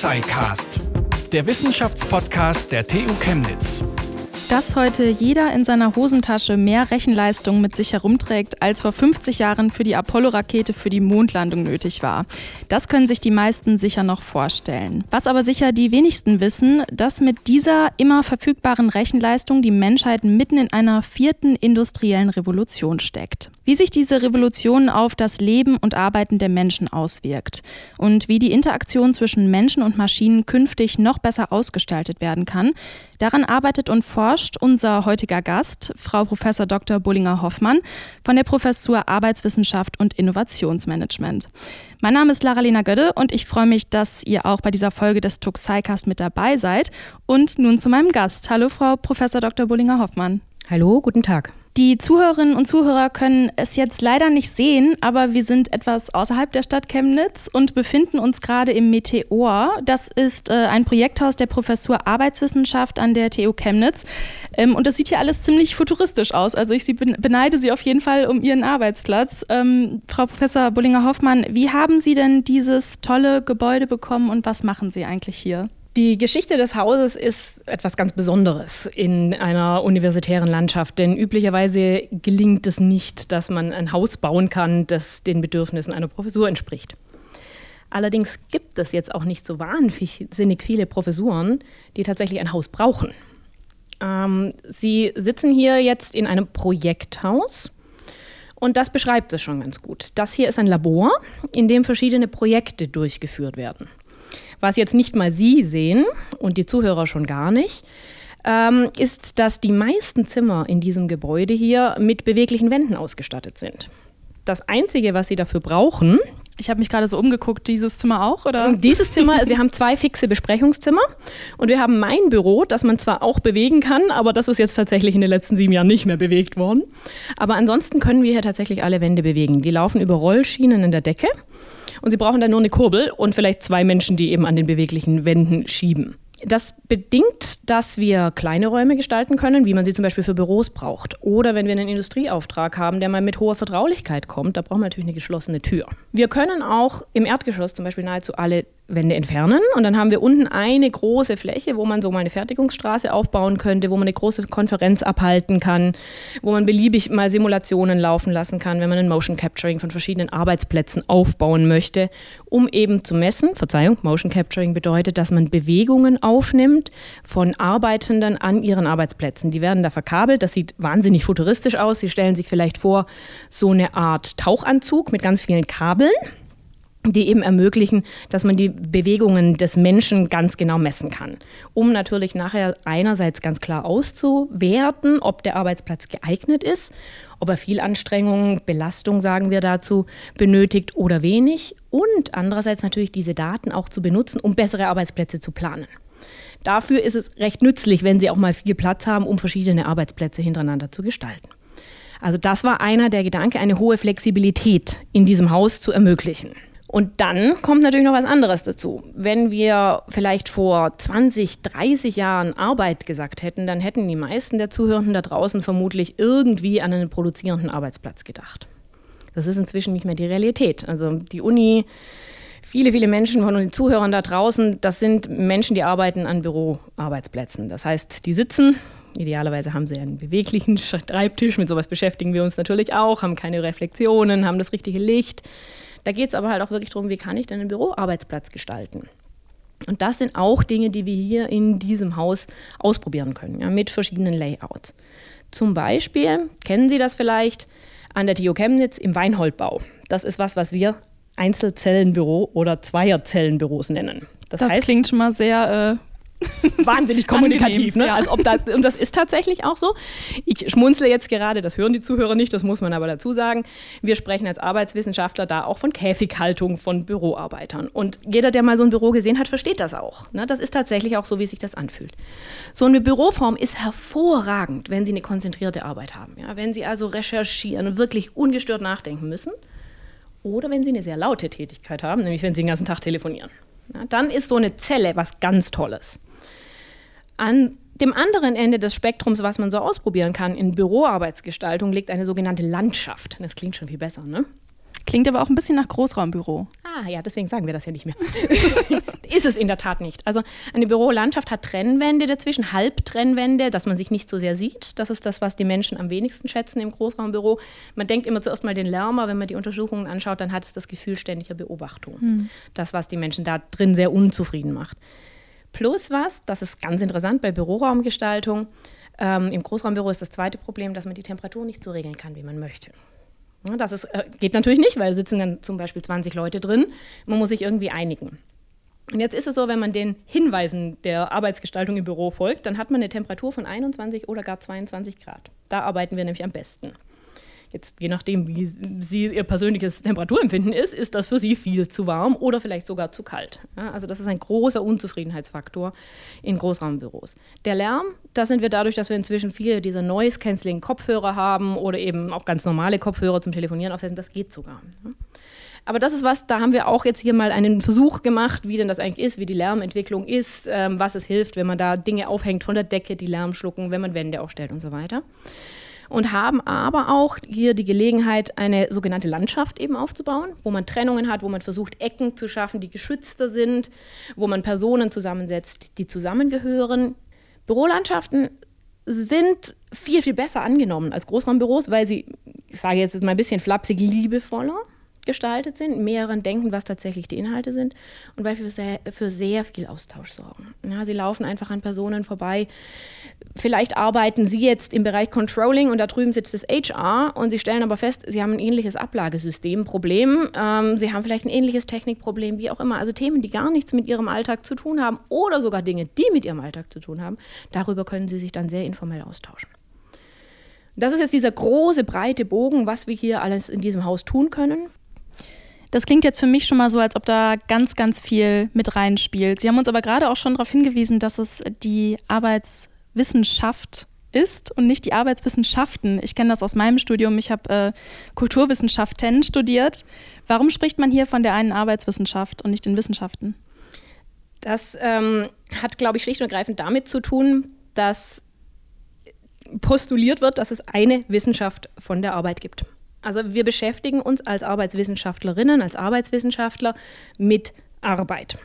Tuxicast, der Wissenschaftspodcast der TU Chemnitz. Dass heute jeder in seiner Hosentasche mehr Rechenleistung mit sich herumträgt, als vor 50 Jahren für die Apollo-Rakete für die Mondlandung nötig war. Das können sich die meisten sicher noch vorstellen. Was aber sicher die wenigsten wissen, dass mit dieser immer verfügbaren Rechenleistung die Menschheit mitten in einer vierten industriellen Revolution steckt. Wie sich diese Revolution auf das Leben und Arbeiten der Menschen auswirkt und wie die Interaktion zwischen Menschen und Maschinen künftig noch besser ausgestaltet werden kann, daran arbeitet und forscht unser heutiger Gast, Frau Prof. Dr. Bullinger-Hoffmann von der Professur Arbeitswissenschaft und Innovationsmanagement. Mein Name ist Lara-Lena Gödde und ich freue mich, dass ihr auch bei dieser Folge des Tuxicast mit dabei seid. Und nun zu meinem Gast. Hallo, Frau Prof. Dr. Bullinger-Hoffmann. Hallo, guten Tag. Die Zuhörerinnen und Zuhörer können es jetzt leider nicht sehen, aber wir sind etwas außerhalb der Stadt Chemnitz und befinden uns gerade im Meteor. Das ist äh, ein Projekthaus der Professur Arbeitswissenschaft an der TU Chemnitz. Ähm, und das sieht hier alles ziemlich futuristisch aus. Also ich sie beneide Sie auf jeden Fall um Ihren Arbeitsplatz. Ähm, Frau Professor Bullinger-Hoffmann, wie haben Sie denn dieses tolle Gebäude bekommen und was machen Sie eigentlich hier? Die Geschichte des Hauses ist etwas ganz Besonderes in einer universitären Landschaft, denn üblicherweise gelingt es nicht, dass man ein Haus bauen kann, das den Bedürfnissen einer Professur entspricht. Allerdings gibt es jetzt auch nicht so wahnsinnig viele Professuren, die tatsächlich ein Haus brauchen. Ähm, Sie sitzen hier jetzt in einem Projekthaus und das beschreibt es schon ganz gut. Das hier ist ein Labor, in dem verschiedene Projekte durchgeführt werden. Was jetzt nicht mal Sie sehen und die Zuhörer schon gar nicht, ähm, ist, dass die meisten Zimmer in diesem Gebäude hier mit beweglichen Wänden ausgestattet sind. Das Einzige, was Sie dafür brauchen, ich habe mich gerade so umgeguckt, dieses Zimmer auch, oder? Dieses Zimmer, also wir haben zwei fixe Besprechungszimmer und wir haben mein Büro, das man zwar auch bewegen kann, aber das ist jetzt tatsächlich in den letzten sieben Jahren nicht mehr bewegt worden. Aber ansonsten können wir hier tatsächlich alle Wände bewegen. Die laufen über Rollschienen in der Decke und sie brauchen dann nur eine Kurbel und vielleicht zwei Menschen, die eben an den beweglichen Wänden schieben. Das bedingt, dass wir kleine Räume gestalten können, wie man sie zum Beispiel für Büros braucht. Oder wenn wir einen Industrieauftrag haben, der mal mit hoher Vertraulichkeit kommt, da brauchen wir natürlich eine geschlossene Tür. Wir können auch im Erdgeschoss zum Beispiel nahezu alle Wände entfernen und dann haben wir unten eine große Fläche, wo man so mal eine Fertigungsstraße aufbauen könnte, wo man eine große Konferenz abhalten kann, wo man beliebig mal Simulationen laufen lassen kann, wenn man ein Motion Capturing von verschiedenen Arbeitsplätzen aufbauen möchte, um eben zu messen. Verzeihung, Motion Capturing bedeutet, dass man Bewegungen aufnimmt von Arbeitenden an ihren Arbeitsplätzen. Die werden da verkabelt, das sieht wahnsinnig futuristisch aus. Sie stellen sich vielleicht vor, so eine Art Tauchanzug mit ganz vielen Kabeln die eben ermöglichen, dass man die Bewegungen des Menschen ganz genau messen kann, um natürlich nachher einerseits ganz klar auszuwerten, ob der Arbeitsplatz geeignet ist, ob er viel Anstrengung, Belastung, sagen wir dazu, benötigt oder wenig und andererseits natürlich diese Daten auch zu benutzen, um bessere Arbeitsplätze zu planen. Dafür ist es recht nützlich, wenn Sie auch mal viel Platz haben, um verschiedene Arbeitsplätze hintereinander zu gestalten. Also das war einer der Gedanken, eine hohe Flexibilität in diesem Haus zu ermöglichen. Und dann kommt natürlich noch was anderes dazu. Wenn wir vielleicht vor 20, 30 Jahren Arbeit gesagt hätten, dann hätten die meisten der Zuhörenden da draußen vermutlich irgendwie an einen produzierenden Arbeitsplatz gedacht. Das ist inzwischen nicht mehr die Realität. Also die Uni, viele, viele Menschen von den Zuhörern da draußen, das sind Menschen, die arbeiten an Büroarbeitsplätzen. Das heißt, die sitzen, Idealerweise haben sie einen beweglichen Schreibtisch, mit sowas beschäftigen wir uns natürlich auch, haben keine Reflexionen, haben das richtige Licht, da geht es aber halt auch wirklich darum, wie kann ich denn einen Büroarbeitsplatz gestalten. Und das sind auch Dinge, die wir hier in diesem Haus ausprobieren können, ja, mit verschiedenen Layouts. Zum Beispiel, kennen Sie das vielleicht, an der TU Chemnitz im Weinholdbau. Das ist was, was wir Einzelzellenbüro oder Zweierzellenbüros nennen. Das, das heißt, klingt schon mal sehr äh, wahnsinnig kommunikativ. Ne? Ja. Als ob da, und das ist tatsächlich auch so. Ich schmunzle jetzt gerade, das hören die Zuhörer nicht, das muss man aber dazu sagen. Wir sprechen als Arbeitswissenschaftler da auch von Käfighaltung von Büroarbeitern. Und jeder, der mal so ein Büro gesehen hat, versteht das auch. Ne? Das ist tatsächlich auch so, wie sich das anfühlt. So eine Büroform ist hervorragend, wenn Sie eine konzentrierte Arbeit haben. Ja? Wenn Sie also recherchieren und wirklich ungestört nachdenken müssen. Oder wenn Sie eine sehr laute Tätigkeit haben, nämlich wenn Sie den ganzen Tag telefonieren. Ja, dann ist so eine Zelle was ganz Tolles. An dem anderen Ende des Spektrums, was man so ausprobieren kann in Büroarbeitsgestaltung, liegt eine sogenannte Landschaft. Das klingt schon viel besser, ne? Klingt aber auch ein bisschen nach Großraumbüro. Ah ja, deswegen sagen wir das ja nicht mehr. ist es in der Tat nicht. Also eine Bürolandschaft hat Trennwände dazwischen, Halbtrennwände, dass man sich nicht so sehr sieht. Das ist das, was die Menschen am wenigsten schätzen im Großraumbüro. Man denkt immer zuerst mal den Lärmer, wenn man die Untersuchungen anschaut, dann hat es das Gefühl ständiger Beobachtung. Hm. Das, was die Menschen da drin sehr unzufrieden macht. Plus was, das ist ganz interessant bei Büroraumgestaltung. Ähm, Im Großraumbüro ist das zweite Problem, dass man die Temperatur nicht so regeln kann, wie man möchte. Das ist, äh, geht natürlich nicht, weil sitzen dann zum Beispiel 20 Leute drin. Man muss sich irgendwie einigen. Und jetzt ist es so, wenn man den Hinweisen der Arbeitsgestaltung im Büro folgt, dann hat man eine Temperatur von 21 oder gar 22 Grad. Da arbeiten wir nämlich am besten. Jetzt, je nachdem, wie Sie Ihr persönliches Temperaturempfinden ist, ist das für Sie viel zu warm oder vielleicht sogar zu kalt. Ja, also das ist ein großer Unzufriedenheitsfaktor in Großraumbüros. Der Lärm, da sind wir dadurch, dass wir inzwischen viele dieser Noise-Canceling-Kopfhörer haben oder eben auch ganz normale Kopfhörer zum Telefonieren aufsetzen, das geht sogar. Ja. Aber das ist was, da haben wir auch jetzt hier mal einen Versuch gemacht, wie denn das eigentlich ist, wie die Lärmentwicklung ist, ähm, was es hilft, wenn man da Dinge aufhängt von der Decke, die Lärm schlucken, wenn man Wände aufstellt und so weiter und haben aber auch hier die Gelegenheit, eine sogenannte Landschaft eben aufzubauen, wo man Trennungen hat, wo man versucht, Ecken zu schaffen, die geschützter sind, wo man Personen zusammensetzt, die zusammengehören. Bürolandschaften sind viel, viel besser angenommen als Großraumbüros, weil sie, ich sage jetzt mal ein bisschen flapsig, liebevoller gestaltet sind, mehr daran denken, was tatsächlich die Inhalte sind und weil wir für sehr, für sehr viel Austausch sorgen. Ja, sie laufen einfach an Personen vorbei. Vielleicht arbeiten Sie jetzt im Bereich Controlling und da drüben sitzt das HR und Sie stellen aber fest, Sie haben ein ähnliches Ablagesystemproblem, ähm, Sie haben vielleicht ein ähnliches Technikproblem, wie auch immer. Also Themen, die gar nichts mit Ihrem Alltag zu tun haben oder sogar Dinge, die mit Ihrem Alltag zu tun haben, darüber können Sie sich dann sehr informell austauschen. Das ist jetzt dieser große, breite Bogen, was wir hier alles in diesem Haus tun können. Das klingt jetzt für mich schon mal so, als ob da ganz, ganz viel mit reinspielt. Sie haben uns aber gerade auch schon darauf hingewiesen, dass es die Arbeitswissenschaft ist und nicht die Arbeitswissenschaften. Ich kenne das aus meinem Studium. Ich habe äh, Kulturwissenschaften studiert. Warum spricht man hier von der einen Arbeitswissenschaft und nicht den Wissenschaften? Das ähm, hat, glaube ich, schlicht und ergreifend damit zu tun, dass postuliert wird, dass es eine Wissenschaft von der Arbeit gibt. Also wir beschäftigen uns als Arbeitswissenschaftlerinnen, als Arbeitswissenschaftler mit Arbeit.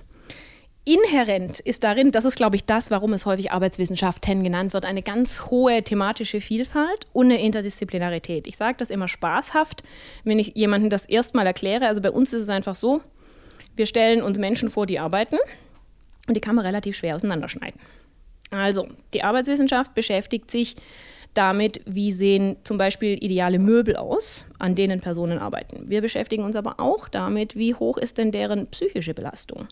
Inhärent ist darin, das ist, glaube ich, das, warum es häufig Arbeitswissenschaften genannt wird, eine ganz hohe thematische Vielfalt und eine Interdisziplinarität. Ich sage das immer spaßhaft, wenn ich jemandem das erstmal erkläre. Also bei uns ist es einfach so, wir stellen uns Menschen vor, die arbeiten und die kann man relativ schwer auseinanderschneiden. Also, die Arbeitswissenschaft beschäftigt sich damit, wie sehen zum Beispiel ideale Möbel aus, an denen Personen arbeiten. Wir beschäftigen uns aber auch damit, wie hoch ist denn deren psychische Belastung.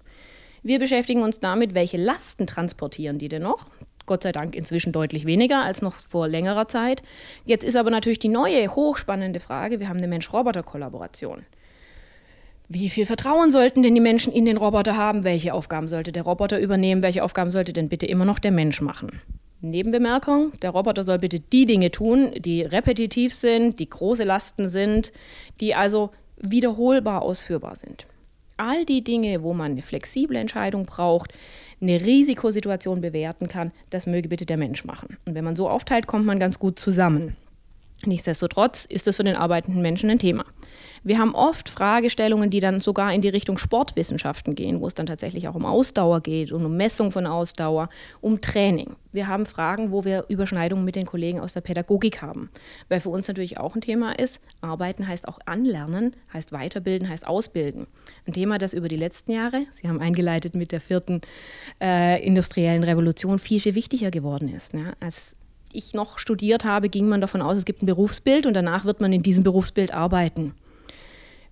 Wir beschäftigen uns damit, welche Lasten transportieren die denn noch. Gott sei Dank inzwischen deutlich weniger als noch vor längerer Zeit. Jetzt ist aber natürlich die neue, hochspannende Frage, wir haben eine Mensch-Roboter-Kollaboration. Wie viel Vertrauen sollten denn die Menschen in den Roboter haben? Welche Aufgaben sollte der Roboter übernehmen? Welche Aufgaben sollte denn bitte immer noch der Mensch machen? Nebenbemerkung, der Roboter soll bitte die Dinge tun, die repetitiv sind, die große Lasten sind, die also wiederholbar ausführbar sind. All die Dinge, wo man eine flexible Entscheidung braucht, eine Risikosituation bewerten kann, das möge bitte der Mensch machen. Und wenn man so aufteilt, kommt man ganz gut zusammen. Nichtsdestotrotz ist es für den arbeitenden Menschen ein Thema. Wir haben oft Fragestellungen, die dann sogar in die Richtung Sportwissenschaften gehen, wo es dann tatsächlich auch um Ausdauer geht und um Messung von Ausdauer, um Training. Wir haben Fragen, wo wir Überschneidungen mit den Kollegen aus der Pädagogik haben. Weil für uns natürlich auch ein Thema ist, Arbeiten heißt auch anlernen, heißt weiterbilden, heißt ausbilden. Ein Thema, das über die letzten Jahre, Sie haben eingeleitet mit der vierten äh, industriellen Revolution, viel, viel wichtiger geworden ist. Ne? Als ich noch studiert habe, ging man davon aus, es gibt ein Berufsbild und danach wird man in diesem Berufsbild arbeiten.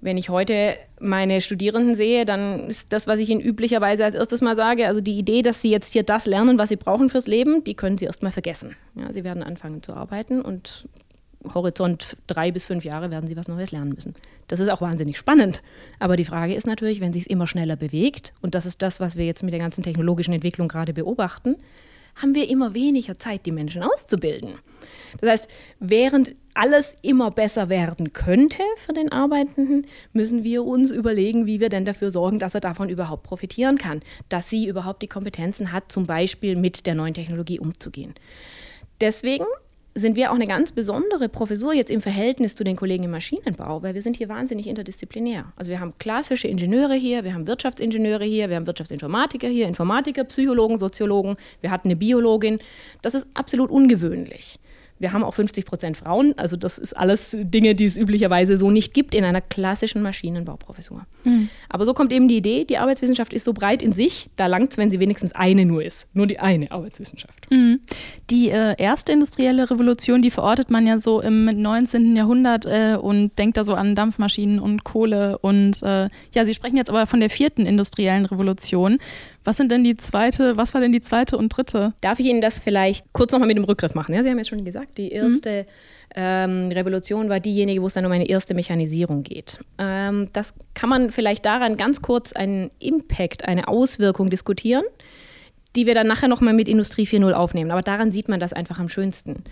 Wenn ich heute meine Studierenden sehe, dann ist das, was ich ihnen üblicherweise als erstes mal sage, also die Idee, dass sie jetzt hier das lernen, was sie brauchen fürs Leben, die können sie erst mal vergessen. Ja, sie werden anfangen zu arbeiten und Horizont drei bis fünf Jahre werden sie was Neues lernen müssen. Das ist auch wahnsinnig spannend. Aber die Frage ist natürlich, wenn sich es immer schneller bewegt, und das ist das, was wir jetzt mit der ganzen technologischen Entwicklung gerade beobachten, haben wir immer weniger Zeit, die Menschen auszubilden. Das heißt, während alles immer besser werden könnte für den Arbeitenden, müssen wir uns überlegen, wie wir denn dafür sorgen, dass er davon überhaupt profitieren kann, dass sie überhaupt die Kompetenzen hat, zum Beispiel mit der neuen Technologie umzugehen. Deswegen sind wir auch eine ganz besondere Professur jetzt im Verhältnis zu den Kollegen im Maschinenbau, weil wir sind hier wahnsinnig interdisziplinär. Also wir haben klassische Ingenieure hier, wir haben Wirtschaftsingenieure hier, wir haben Wirtschaftsinformatiker hier, Informatiker, Psychologen, Soziologen, wir hatten eine Biologin. Das ist absolut ungewöhnlich. Wir haben auch 50 Prozent Frauen. Also das ist alles Dinge, die es üblicherweise so nicht gibt in einer klassischen Maschinenbauprofessur. Mhm. Aber so kommt eben die Idee, die Arbeitswissenschaft ist so breit in sich, da langt es, wenn sie wenigstens eine nur ist. Nur die eine Arbeitswissenschaft. Mhm. Die äh, erste industrielle Revolution, die verortet man ja so im 19. Jahrhundert äh, und denkt da so an Dampfmaschinen und Kohle. Und äh, ja, Sie sprechen jetzt aber von der vierten industriellen Revolution. Was sind denn die zweite, was war denn die zweite und dritte? Darf ich Ihnen das vielleicht kurz nochmal mit dem Rückgriff machen? Ja, Sie haben jetzt schon gesagt, die erste mhm. ähm, Revolution war diejenige, wo es dann um eine erste Mechanisierung geht. Ähm, das kann man vielleicht daran ganz kurz einen Impact, eine Auswirkung diskutieren, die wir dann nachher nochmal mit Industrie 4.0 aufnehmen. Aber daran sieht man das einfach am schönsten.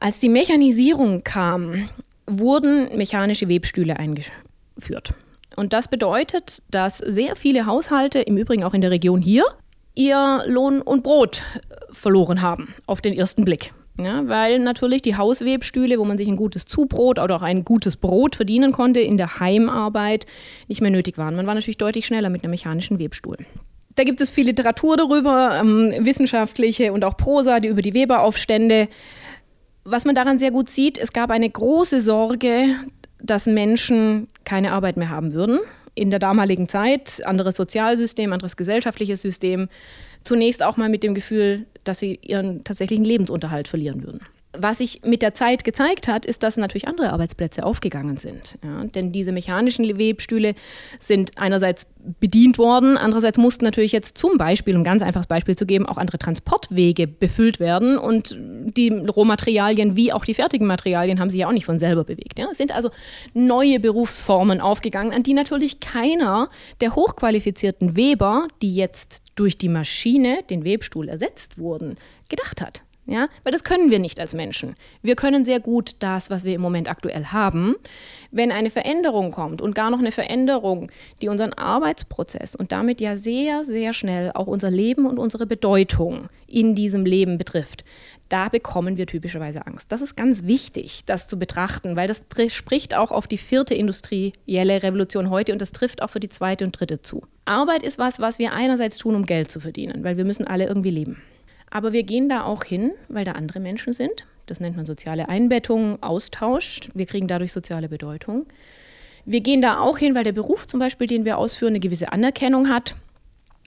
Als die Mechanisierung kam, wurden mechanische Webstühle eingeführt. Und das bedeutet, dass sehr viele Haushalte, im Übrigen auch in der Region hier, ihr Lohn und Brot verloren haben, auf den ersten Blick. Ja, weil natürlich die Hauswebstühle, wo man sich ein gutes Zubrot oder auch ein gutes Brot verdienen konnte in der Heimarbeit, nicht mehr nötig waren. Man war natürlich deutlich schneller mit einem mechanischen Webstuhl. Da gibt es viel Literatur darüber, ähm, wissenschaftliche und auch Prosa, die über die Weberaufstände. Was man daran sehr gut sieht, es gab eine große Sorge, dass Menschen keine Arbeit mehr haben würden. In der damaligen Zeit, anderes Sozialsystem, anderes gesellschaftliches System. Zunächst auch mal mit dem Gefühl, dass sie ihren tatsächlichen Lebensunterhalt verlieren würden. Was sich mit der Zeit gezeigt hat, ist, dass natürlich andere Arbeitsplätze aufgegangen sind. Ja, denn diese mechanischen Webstühle sind einerseits bedient worden, andererseits mussten natürlich jetzt zum Beispiel, um ein ganz einfaches Beispiel zu geben, auch andere Transportwege befüllt werden und die Rohmaterialien wie auch die fertigen Materialien haben sich ja auch nicht von selber bewegt. Ja. Es sind also neue Berufsformen aufgegangen, an die natürlich keiner der hochqualifizierten Weber, die jetzt durch die Maschine, den Webstuhl ersetzt wurden, gedacht hat. Ja, weil das können wir nicht als Menschen. Wir können sehr gut das, was wir im Moment aktuell haben. Wenn eine Veränderung kommt und gar noch eine Veränderung, die unseren Arbeitsprozess und damit ja sehr, sehr schnell auch unser Leben und unsere Bedeutung in diesem Leben betrifft, da bekommen wir typischerweise Angst. Das ist ganz wichtig, das zu betrachten, weil das spricht auch auf die vierte industrielle Revolution heute und das trifft auch für die zweite und dritte zu. Arbeit ist was, was wir einerseits tun, um Geld zu verdienen, weil wir müssen alle irgendwie leben. Aber wir gehen da auch hin, weil da andere Menschen sind. Das nennt man soziale Einbettung, Austausch. Wir kriegen dadurch soziale Bedeutung. Wir gehen da auch hin, weil der Beruf zum Beispiel, den wir ausführen, eine gewisse Anerkennung hat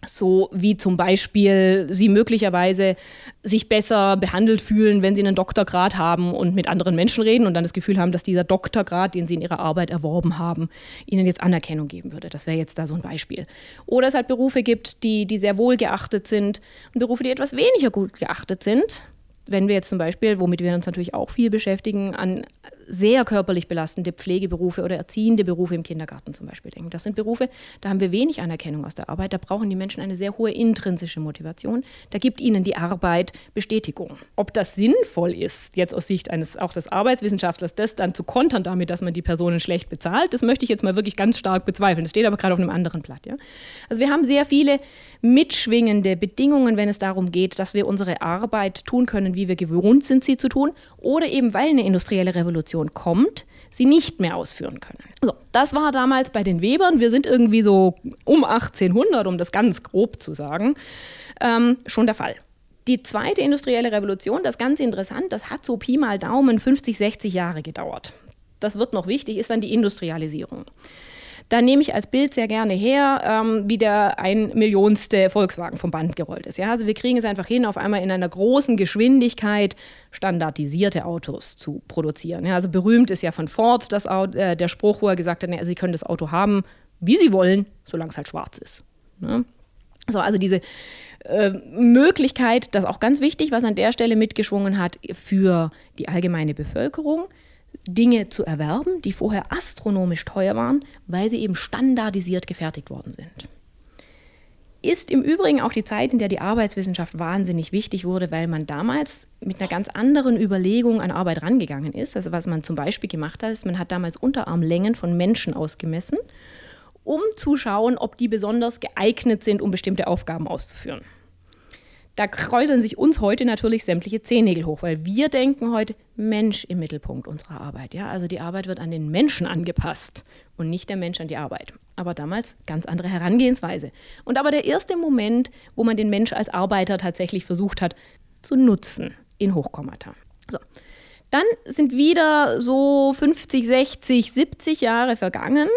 so wie zum Beispiel sie möglicherweise sich besser behandelt fühlen, wenn sie einen Doktorgrad haben und mit anderen Menschen reden und dann das Gefühl haben, dass dieser Doktorgrad, den sie in ihrer Arbeit erworben haben, ihnen jetzt Anerkennung geben würde. Das wäre jetzt da so ein Beispiel. Oder es halt Berufe gibt, die, die sehr wohl geachtet sind und Berufe, die etwas weniger gut geachtet sind wenn wir jetzt zum Beispiel, womit wir uns natürlich auch viel beschäftigen, an sehr körperlich belastende Pflegeberufe oder erziehende Berufe im Kindergarten zum Beispiel denken. Das sind Berufe, da haben wir wenig Anerkennung aus der Arbeit. Da brauchen die Menschen eine sehr hohe intrinsische Motivation. Da gibt ihnen die Arbeit Bestätigung. Ob das sinnvoll ist, jetzt aus Sicht eines auch des Arbeitswissenschaftlers, das dann zu kontern damit, dass man die Personen schlecht bezahlt, das möchte ich jetzt mal wirklich ganz stark bezweifeln. Das steht aber gerade auf einem anderen Blatt. Ja? Also wir haben sehr viele mitschwingende Bedingungen, wenn es darum geht, dass wir unsere Arbeit tun können, wie wir gewohnt sind, sie zu tun, oder eben weil eine industrielle Revolution kommt, sie nicht mehr ausführen können. So, das war damals bei den Webern. Wir sind irgendwie so um 1800, um das ganz grob zu sagen, ähm, schon der Fall. Die zweite industrielle Revolution, das ist ganz interessant, das hat so Pi mal Daumen 50, 60 Jahre gedauert. Das wird noch wichtig, ist dann die Industrialisierung. Da nehme ich als Bild sehr gerne her, ähm, wie der ein Millionste Volkswagen vom Band gerollt ist. Ja? Also wir kriegen es einfach hin, auf einmal in einer großen Geschwindigkeit standardisierte Autos zu produzieren. Ja? Also berühmt ist ja von Ford das äh, der Spruch, wo er gesagt hat, na, Sie können das Auto haben, wie Sie wollen, solange es halt schwarz ist. Ne? So, also diese äh, Möglichkeit, das auch ganz wichtig, was an der Stelle mitgeschwungen hat für die allgemeine Bevölkerung, Dinge zu erwerben, die vorher astronomisch teuer waren, weil sie eben standardisiert gefertigt worden sind. Ist im Übrigen auch die Zeit, in der die Arbeitswissenschaft wahnsinnig wichtig wurde, weil man damals mit einer ganz anderen Überlegung an Arbeit rangegangen ist. Also was man zum Beispiel gemacht hat, ist, man hat damals Unterarmlängen von Menschen ausgemessen, um zu schauen, ob die besonders geeignet sind, um bestimmte Aufgaben auszuführen. Da kräuseln sich uns heute natürlich sämtliche Zehennägel hoch, weil wir denken heute Mensch im Mittelpunkt unserer Arbeit. Ja? Also die Arbeit wird an den Menschen angepasst und nicht der Mensch an die Arbeit. Aber damals ganz andere Herangehensweise. Und aber der erste Moment, wo man den Mensch als Arbeiter tatsächlich versucht hat zu nutzen in Hochkommata. So. Dann sind wieder so 50, 60, 70 Jahre vergangen.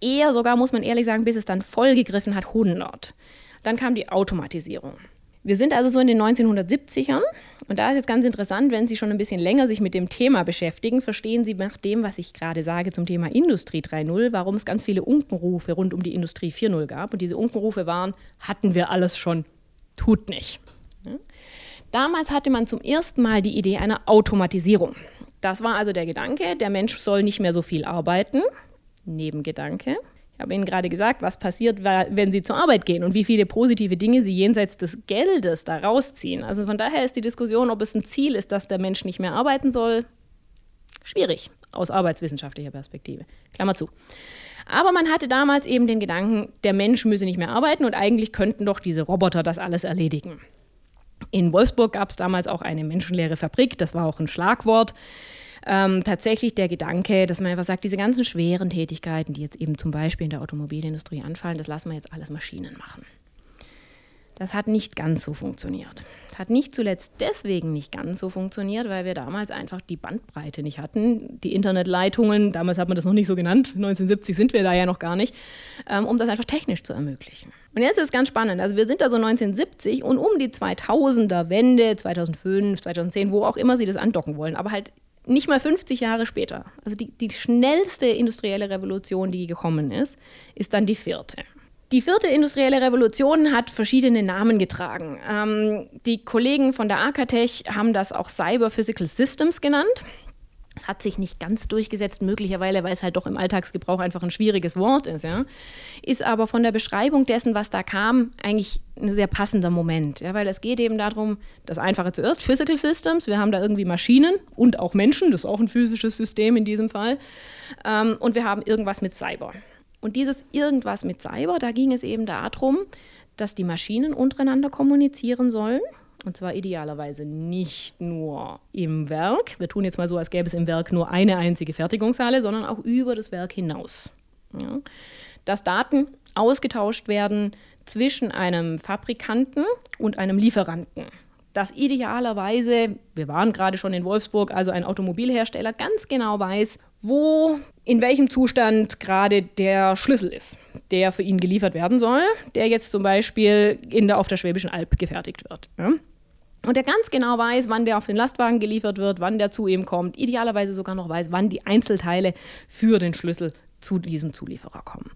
Eher sogar, muss man ehrlich sagen, bis es dann voll gegriffen hat, 100. Dann kam die Automatisierung. Wir sind also so in den 1970ern und da ist jetzt ganz interessant, wenn Sie schon ein bisschen länger sich mit dem Thema beschäftigen, verstehen Sie nach dem, was ich gerade sage zum Thema Industrie 3.0, warum es ganz viele Unkenrufe rund um die Industrie 4.0 gab. Und diese Unkenrufe waren, hatten wir alles schon, tut nicht. Damals hatte man zum ersten Mal die Idee einer Automatisierung. Das war also der Gedanke, der Mensch soll nicht mehr so viel arbeiten. Nebengedanke. Ich habe Ihnen gerade gesagt, was passiert, wenn Sie zur Arbeit gehen und wie viele positive Dinge Sie jenseits des Geldes da rausziehen. Also von daher ist die Diskussion, ob es ein Ziel ist, dass der Mensch nicht mehr arbeiten soll, schwierig aus arbeitswissenschaftlicher Perspektive. Klammer zu. Aber man hatte damals eben den Gedanken, der Mensch müsse nicht mehr arbeiten und eigentlich könnten doch diese Roboter das alles erledigen. In Wolfsburg gab es damals auch eine menschenleere Fabrik, das war auch ein Schlagwort ähm, tatsächlich der Gedanke, dass man einfach sagt, diese ganzen schweren Tätigkeiten, die jetzt eben zum Beispiel in der Automobilindustrie anfallen, das lassen wir jetzt alles Maschinen machen. Das hat nicht ganz so funktioniert. Hat nicht zuletzt deswegen nicht ganz so funktioniert, weil wir damals einfach die Bandbreite nicht hatten. Die Internetleitungen, damals hat man das noch nicht so genannt, 1970 sind wir da ja noch gar nicht, ähm, um das einfach technisch zu ermöglichen. Und jetzt ist es ganz spannend. Also wir sind da so 1970 und um die 2000er Wende, 2005, 2010, wo auch immer Sie das andocken wollen, aber halt nicht mal 50 Jahre später, also die, die schnellste industrielle Revolution, die gekommen ist, ist dann die vierte. Die vierte industrielle Revolution hat verschiedene Namen getragen. Ähm, die Kollegen von der Arcatech haben das auch Cyber Physical Systems genannt. Es hat sich nicht ganz durchgesetzt, möglicherweise, weil es halt doch im Alltagsgebrauch einfach ein schwieriges Wort ist. Ja. Ist aber von der Beschreibung dessen, was da kam, eigentlich ein sehr passender Moment. Ja, weil es geht eben darum, das Einfache zuerst, Physical Systems. Wir haben da irgendwie Maschinen und auch Menschen, das ist auch ein physisches System in diesem Fall. Ähm, und wir haben irgendwas mit Cyber. Und dieses irgendwas mit Cyber, da ging es eben darum, dass die Maschinen untereinander kommunizieren sollen und zwar idealerweise nicht nur im Werk. Wir tun jetzt mal so, als gäbe es im Werk nur eine einzige Fertigungshalle, sondern auch über das Werk hinaus. Ja. Dass Daten ausgetauscht werden zwischen einem Fabrikanten und einem Lieferanten. Dass idealerweise, wir waren gerade schon in Wolfsburg, also ein Automobilhersteller ganz genau weiß, wo, in welchem Zustand gerade der Schlüssel ist, der für ihn geliefert werden soll, der jetzt zum Beispiel in der, auf der Schwäbischen Alb gefertigt wird. Ja? Und der ganz genau weiß, wann der auf den Lastwagen geliefert wird, wann der zu ihm kommt, idealerweise sogar noch weiß, wann die Einzelteile für den Schlüssel zu diesem Zulieferer kommen.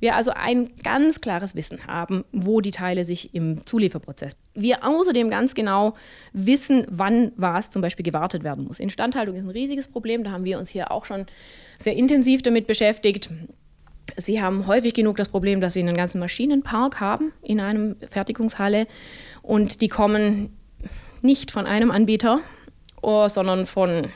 Wir also ein ganz klares Wissen haben, wo die Teile sich im Zulieferprozess. Wir außerdem ganz genau wissen, wann was zum Beispiel gewartet werden muss. Instandhaltung ist ein riesiges Problem, da haben wir uns hier auch schon sehr intensiv damit beschäftigt. Sie haben häufig genug das Problem, dass Sie einen ganzen Maschinenpark haben in einem Fertigungshalle und die kommen nicht von einem Anbieter, oh, sondern von,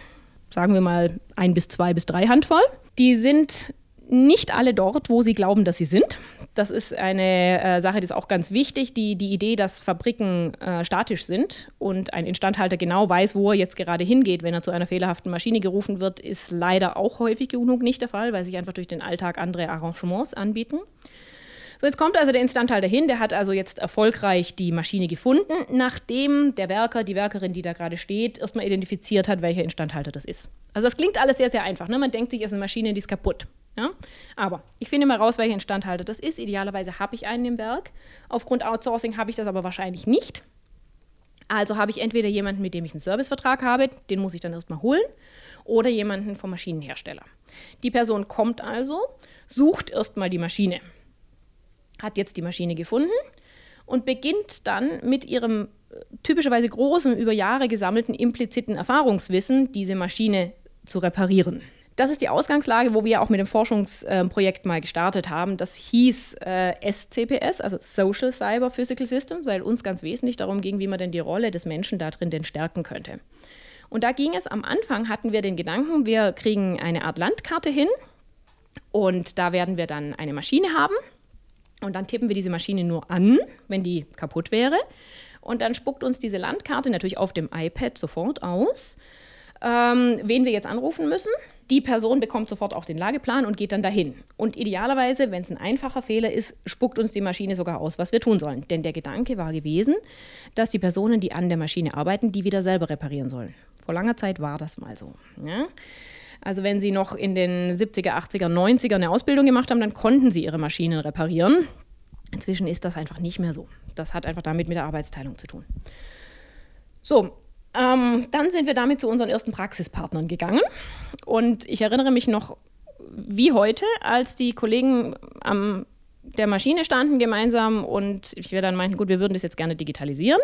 sagen wir mal, ein bis zwei bis drei Handvoll. Die sind nicht alle dort, wo sie glauben, dass sie sind. Das ist eine äh, Sache, die ist auch ganz wichtig. Die, die Idee, dass Fabriken äh, statisch sind und ein Instandhalter genau weiß, wo er jetzt gerade hingeht, wenn er zu einer fehlerhaften Maschine gerufen wird, ist leider auch häufig genug nicht der Fall, weil sich einfach durch den Alltag andere Arrangements anbieten. So, jetzt kommt also der Instandhalter hin, der hat also jetzt erfolgreich die Maschine gefunden, nachdem der Werker, die Werkerin, die da gerade steht, erstmal identifiziert hat, welcher Instandhalter das ist. Also das klingt alles sehr, sehr einfach. Ne? Man denkt sich, es ist eine Maschine, die ist kaputt. Ja? Aber ich finde mal raus, welcher Instandhalter das ist. Idealerweise habe ich einen im Werk. Aufgrund Outsourcing habe ich das aber wahrscheinlich nicht. Also habe ich entweder jemanden, mit dem ich einen Servicevertrag habe, den muss ich dann erstmal holen, oder jemanden vom Maschinenhersteller. Die Person kommt also, sucht erstmal die Maschine hat jetzt die Maschine gefunden und beginnt dann mit ihrem äh, typischerweise großen, über Jahre gesammelten impliziten Erfahrungswissen, diese Maschine zu reparieren. Das ist die Ausgangslage, wo wir auch mit dem Forschungsprojekt mal gestartet haben. Das hieß äh, SCPS, also Social Cyber Physical Systems, weil uns ganz wesentlich darum ging, wie man denn die Rolle des Menschen da drin denn stärken könnte. Und da ging es am Anfang, hatten wir den Gedanken, wir kriegen eine Art Landkarte hin und da werden wir dann eine Maschine haben und dann tippen wir diese Maschine nur an, wenn die kaputt wäre. Und dann spuckt uns diese Landkarte natürlich auf dem iPad sofort aus, ähm, wen wir jetzt anrufen müssen. Die Person bekommt sofort auch den Lageplan und geht dann dahin. Und idealerweise, wenn es ein einfacher Fehler ist, spuckt uns die Maschine sogar aus, was wir tun sollen. Denn der Gedanke war gewesen, dass die Personen, die an der Maschine arbeiten, die wieder selber reparieren sollen. Vor langer Zeit war das mal so. Ja? Also wenn Sie noch in den 70er, 80er, 90er eine Ausbildung gemacht haben, dann konnten Sie Ihre Maschinen reparieren. Inzwischen ist das einfach nicht mehr so. Das hat einfach damit mit der Arbeitsteilung zu tun. So, ähm, dann sind wir damit zu unseren ersten Praxispartnern gegangen. Und ich erinnere mich noch wie heute, als die Kollegen am der Maschine standen gemeinsam und wir dann meinten, gut, wir würden das jetzt gerne digitalisieren.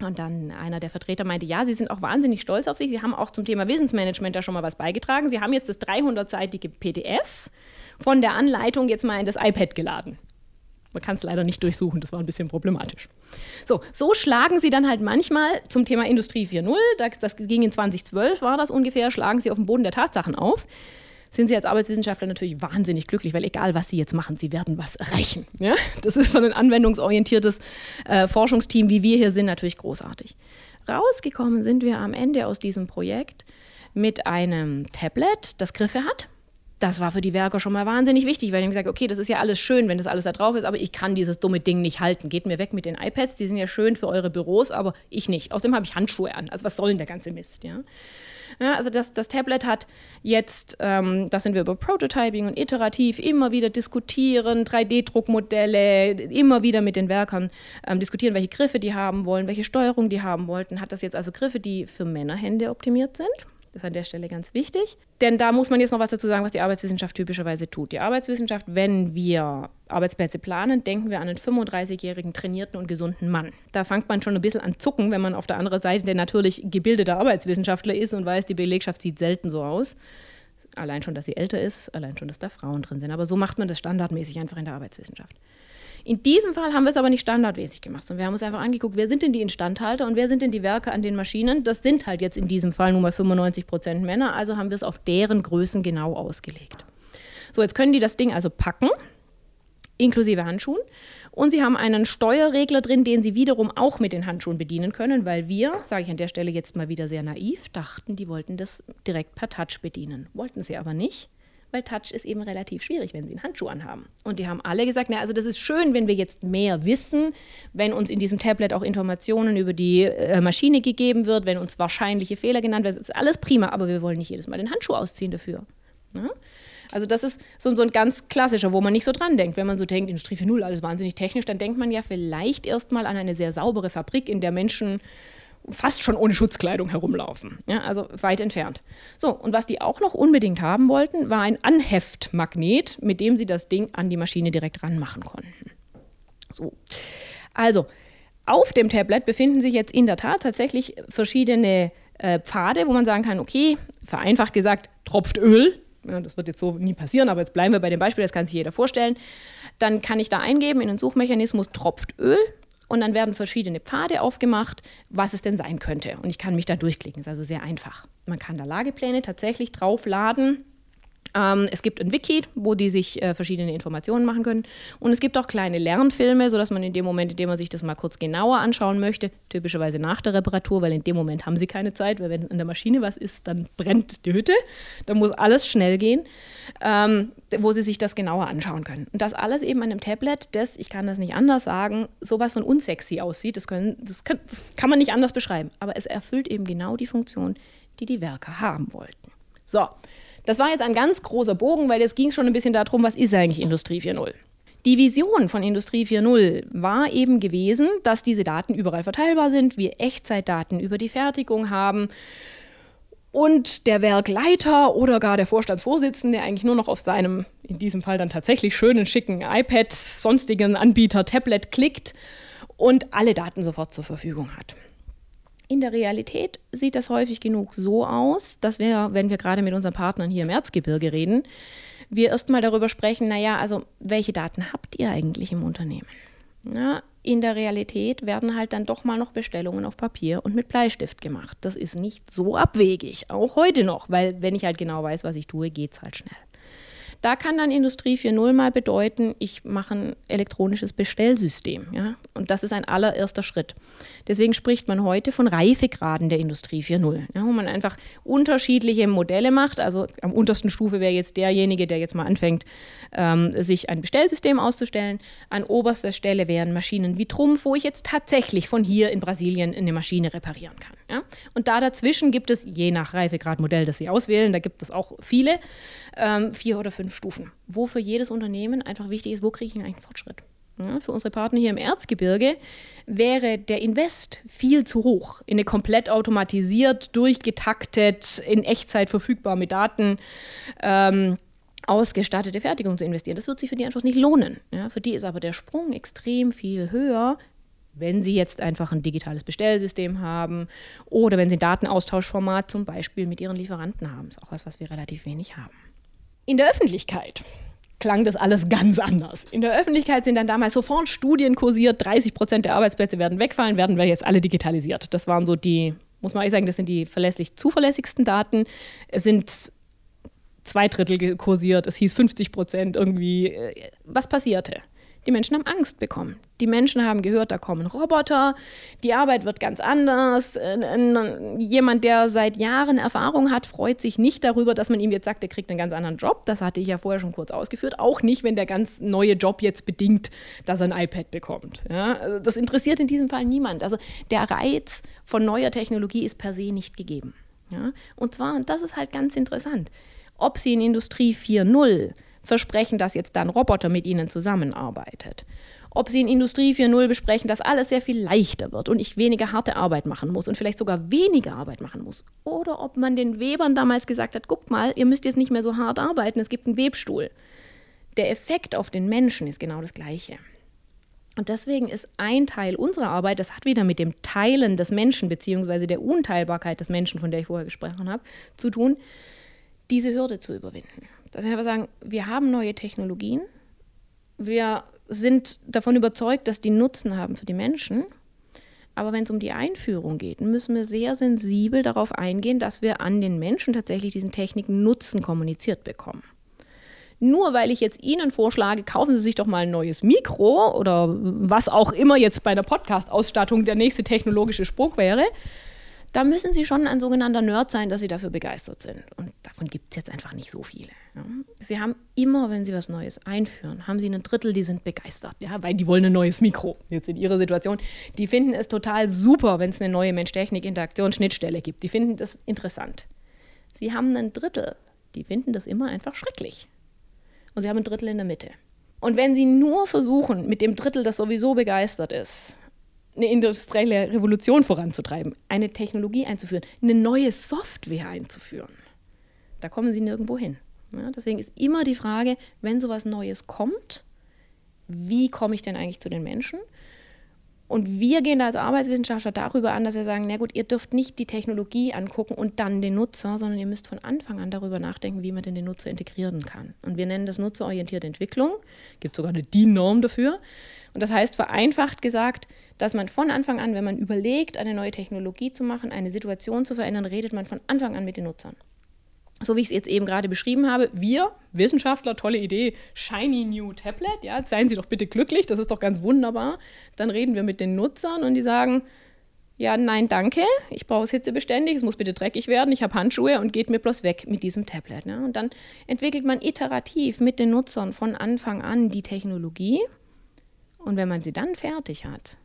Und dann einer der Vertreter meinte, ja, Sie sind auch wahnsinnig stolz auf sich. Sie haben auch zum Thema Wissensmanagement da schon mal was beigetragen. Sie haben jetzt das 300-seitige PDF von der Anleitung jetzt mal in das iPad geladen. Man kann es leider nicht durchsuchen, das war ein bisschen problematisch. So, so schlagen Sie dann halt manchmal zum Thema Industrie 4.0, das ging in 2012, war das ungefähr, schlagen Sie auf den Boden der Tatsachen auf sind Sie als Arbeitswissenschaftler natürlich wahnsinnig glücklich, weil egal, was Sie jetzt machen, Sie werden was erreichen. Ja? Das ist für ein anwendungsorientiertes äh, Forschungsteam, wie wir hier sind, natürlich großartig. Rausgekommen sind wir am Ende aus diesem Projekt mit einem Tablet, das Griffe hat, das war für die Werker schon mal wahnsinnig wichtig, weil die haben gesagt, okay, das ist ja alles schön, wenn das alles da drauf ist, aber ich kann dieses dumme Ding nicht halten. Geht mir weg mit den iPads, die sind ja schön für eure Büros, aber ich nicht. Außerdem habe ich Handschuhe an. Also was soll denn der ganze Mist, ja? Ja also das, das Tablet hat jetzt, ähm, da sind wir über Prototyping und iterativ immer wieder diskutieren, 3D-Druckmodelle, immer wieder mit den Werkern ähm, diskutieren, welche Griffe die haben wollen, welche Steuerung die haben wollten. Hat das jetzt also Griffe, die für Männerhände optimiert sind? Das ist an der Stelle ganz wichtig. Denn da muss man jetzt noch was dazu sagen, was die Arbeitswissenschaft typischerweise tut. Die Arbeitswissenschaft, wenn wir Arbeitsplätze planen, denken wir an einen 35-jährigen trainierten und gesunden Mann. Da fängt man schon ein bisschen an zucken, wenn man auf der anderen Seite der natürlich gebildete Arbeitswissenschaftler ist und weiß, die Belegschaft sieht selten so aus. Allein schon, dass sie älter ist, allein schon, dass da Frauen drin sind. Aber so macht man das standardmäßig einfach in der Arbeitswissenschaft. In diesem Fall haben wir es aber nicht standardmäßig gemacht, sondern wir haben uns einfach angeguckt, wer sind denn die Instandhalter und wer sind denn die Werke an den Maschinen. Das sind halt jetzt in diesem Fall nur mal 95 Prozent Männer, also haben wir es auf deren Größen genau ausgelegt. So, jetzt können die das Ding also packen, inklusive Handschuhen. Und sie haben einen Steuerregler drin, den sie wiederum auch mit den Handschuhen bedienen können, weil wir, sage ich an der Stelle jetzt mal wieder sehr naiv, dachten, die wollten das direkt per Touch bedienen. Wollten sie aber nicht weil Touch ist eben relativ schwierig, wenn sie einen Handschuh anhaben. Und die haben alle gesagt, na, also das ist schön, wenn wir jetzt mehr wissen, wenn uns in diesem Tablet auch Informationen über die äh, Maschine gegeben wird, wenn uns wahrscheinliche Fehler genannt werden, das ist alles prima, aber wir wollen nicht jedes Mal den Handschuh ausziehen dafür. Ja? Also das ist so, so, ein ganz klassischer, wo man nicht so dran denkt. Wenn man so denkt, Industrie 4.0, alles wahnsinnig technisch, dann denkt man ja vielleicht erstmal an eine sehr saubere Fabrik, in der Menschen fast schon ohne Schutzkleidung herumlaufen. Ja, also weit entfernt. So, und was die auch noch unbedingt haben wollten, war ein Anheftmagnet, mit dem sie das Ding an die Maschine direkt ranmachen konnten. So. Also, auf dem Tablet befinden sich jetzt in der Tat tatsächlich verschiedene äh, Pfade, wo man sagen kann, okay, vereinfacht gesagt, tropft Öl. Ja, das wird jetzt so nie passieren, aber jetzt bleiben wir bei dem Beispiel, das kann sich jeder vorstellen. Dann kann ich da eingeben in den Suchmechanismus tropft Öl und dann werden verschiedene Pfade aufgemacht, was es denn sein könnte. Und ich kann mich da durchklicken. Ist also sehr einfach. Man kann da Lagepläne tatsächlich draufladen ähm, es gibt ein Wiki, wo die sich äh, verschiedene Informationen machen können. Und es gibt auch kleine Lernfilme, sodass man in dem Moment, in dem man sich das mal kurz genauer anschauen möchte, typischerweise nach der Reparatur, weil in dem Moment haben sie keine Zeit, weil wenn an der Maschine was ist, dann brennt die Hütte. Dann muss alles schnell gehen, ähm, wo sie sich das genauer anschauen können. Und das alles eben an einem Tablet, das, ich kann das nicht anders sagen, sowas von unsexy aussieht. Das, können, das, kann, das kann man nicht anders beschreiben. Aber es erfüllt eben genau die Funktion, die die Werker haben wollten. So, das war jetzt ein ganz großer Bogen, weil es ging schon ein bisschen darum, was ist eigentlich Industrie 4.0? Die Vision von Industrie 4.0 war eben gewesen, dass diese Daten überall verteilbar sind, wir Echtzeitdaten über die Fertigung haben und der Werkleiter oder gar der Vorstandsvorsitzende eigentlich nur noch auf seinem, in diesem Fall dann tatsächlich schönen, schicken iPad, sonstigen Anbieter, Tablet klickt und alle Daten sofort zur Verfügung hat. In der Realität sieht das häufig genug so aus, dass wir, wenn wir gerade mit unseren Partnern hier im Erzgebirge reden, wir erstmal darüber sprechen, naja, also welche Daten habt ihr eigentlich im Unternehmen? Ja, in der Realität werden halt dann doch mal noch Bestellungen auf Papier und mit Bleistift gemacht. Das ist nicht so abwegig, auch heute noch, weil wenn ich halt genau weiß, was ich tue, geht es halt schnell. Da kann dann Industrie 4.0 mal bedeuten, ich mache ein elektronisches Bestellsystem. Ja? Und das ist ein allererster Schritt. Deswegen spricht man heute von Reifegraden der Industrie 4.0, ja, wo man einfach unterschiedliche Modelle macht. Also am untersten Stufe wäre jetzt derjenige, der jetzt mal anfängt, ähm, sich ein Bestellsystem auszustellen. An oberster Stelle wären Maschinen wie Trumpf, wo ich jetzt tatsächlich von hier in Brasilien eine Maschine reparieren kann. Ja? Und da dazwischen gibt es, je nach Reifegradmodell, das Sie auswählen, da gibt es auch viele, ähm, vier oder fünf Stufen, wo für jedes Unternehmen einfach wichtig ist, wo kriege ich eigentlich einen Fortschritt. Ja, für unsere Partner hier im Erzgebirge wäre der Invest viel zu hoch, in eine komplett automatisiert, durchgetaktet, in Echtzeit verfügbar mit Daten ähm, ausgestattete Fertigung zu investieren. Das wird sich für die einfach nicht lohnen. Ja, für die ist aber der Sprung extrem viel höher, wenn Sie jetzt einfach ein digitales Bestellsystem haben oder wenn Sie ein Datenaustauschformat zum Beispiel mit Ihren Lieferanten haben. Ist auch was, was wir relativ wenig haben. In der Öffentlichkeit klang das alles ganz anders. In der Öffentlichkeit sind dann damals sofort Studien kursiert, 30 Prozent der Arbeitsplätze werden wegfallen, werden wir jetzt alle digitalisiert. Das waren so die, muss man eigentlich sagen, das sind die verlässlich zuverlässigsten Daten. Es sind zwei Drittel kursiert, es hieß 50 Prozent irgendwie. Äh, was passierte? Die Menschen haben Angst bekommen. Die Menschen haben gehört, da kommen Roboter, die Arbeit wird ganz anders. Jemand, der seit Jahren Erfahrung hat, freut sich nicht darüber, dass man ihm jetzt sagt, er kriegt einen ganz anderen Job. Das hatte ich ja vorher schon kurz ausgeführt. Auch nicht, wenn der ganz neue Job jetzt bedingt, dass er ein iPad bekommt. Ja, also das interessiert in diesem Fall niemand. Also der Reiz von neuer Technologie ist per se nicht gegeben. Ja, und zwar, und das ist halt ganz interessant, ob Sie in Industrie 4.0 versprechen, dass jetzt dann Roboter mit ihnen zusammenarbeitet. Ob sie in Industrie 4.0 besprechen, dass alles sehr viel leichter wird und ich weniger harte Arbeit machen muss und vielleicht sogar weniger Arbeit machen muss. Oder ob man den Webern damals gesagt hat, guckt mal, ihr müsst jetzt nicht mehr so hart arbeiten, es gibt einen Webstuhl. Der Effekt auf den Menschen ist genau das gleiche. Und deswegen ist ein Teil unserer Arbeit, das hat wieder mit dem Teilen des Menschen bzw. der Unteilbarkeit des Menschen, von der ich vorher gesprochen habe, zu tun, diese Hürde zu überwinden. Dass wir sagen, wir haben neue Technologien, wir sind davon überzeugt, dass die Nutzen haben für die Menschen. Aber wenn es um die Einführung geht, müssen wir sehr sensibel darauf eingehen, dass wir an den Menschen tatsächlich diesen Techniken Nutzen kommuniziert bekommen. Nur weil ich jetzt Ihnen vorschlage, kaufen Sie sich doch mal ein neues Mikro oder was auch immer jetzt bei einer Podcast-Ausstattung der nächste technologische Sprung wäre, da müssen Sie schon ein sogenannter Nerd sein, dass Sie dafür begeistert sind. Und davon gibt es jetzt einfach nicht so viele. Ja. Sie haben immer, wenn Sie was Neues einführen, haben Sie ein Drittel, die sind begeistert, ja, weil die wollen ein neues Mikro. Jetzt in Ihrer Situation. Die finden es total super, wenn es eine neue Mensch-Technik-Interaktion-Schnittstelle gibt. Die finden das interessant. Sie haben ein Drittel, die finden das immer einfach schrecklich. Und Sie haben ein Drittel in der Mitte. Und wenn Sie nur versuchen, mit dem Drittel, das sowieso begeistert ist, eine industrielle Revolution voranzutreiben, eine Technologie einzuführen, eine neue Software einzuführen. Da kommen sie nirgendwo hin. Ja, deswegen ist immer die Frage, wenn sowas Neues kommt, wie komme ich denn eigentlich zu den Menschen? Und wir gehen da als Arbeitswissenschaftler darüber an, dass wir sagen, na gut, ihr dürft nicht die Technologie angucken und dann den Nutzer, sondern ihr müsst von Anfang an darüber nachdenken, wie man denn den Nutzer integrieren kann. Und wir nennen das nutzerorientierte Entwicklung. Gibt sogar eine DIN-Norm dafür. Und das heißt vereinfacht gesagt, dass man von Anfang an, wenn man überlegt, eine neue Technologie zu machen, eine Situation zu verändern, redet man von Anfang an mit den Nutzern. So wie ich es jetzt eben gerade beschrieben habe, wir, Wissenschaftler, tolle Idee, Shiny New Tablet, ja, seien Sie doch bitte glücklich, das ist doch ganz wunderbar. Dann reden wir mit den Nutzern und die sagen, ja, nein, danke, ich brauche es hitzebeständig, es muss bitte dreckig werden, ich habe Handschuhe und geht mir bloß weg mit diesem Tablet. Ne? Und dann entwickelt man iterativ mit den Nutzern von Anfang an die Technologie. Und wenn man sie dann fertig hat,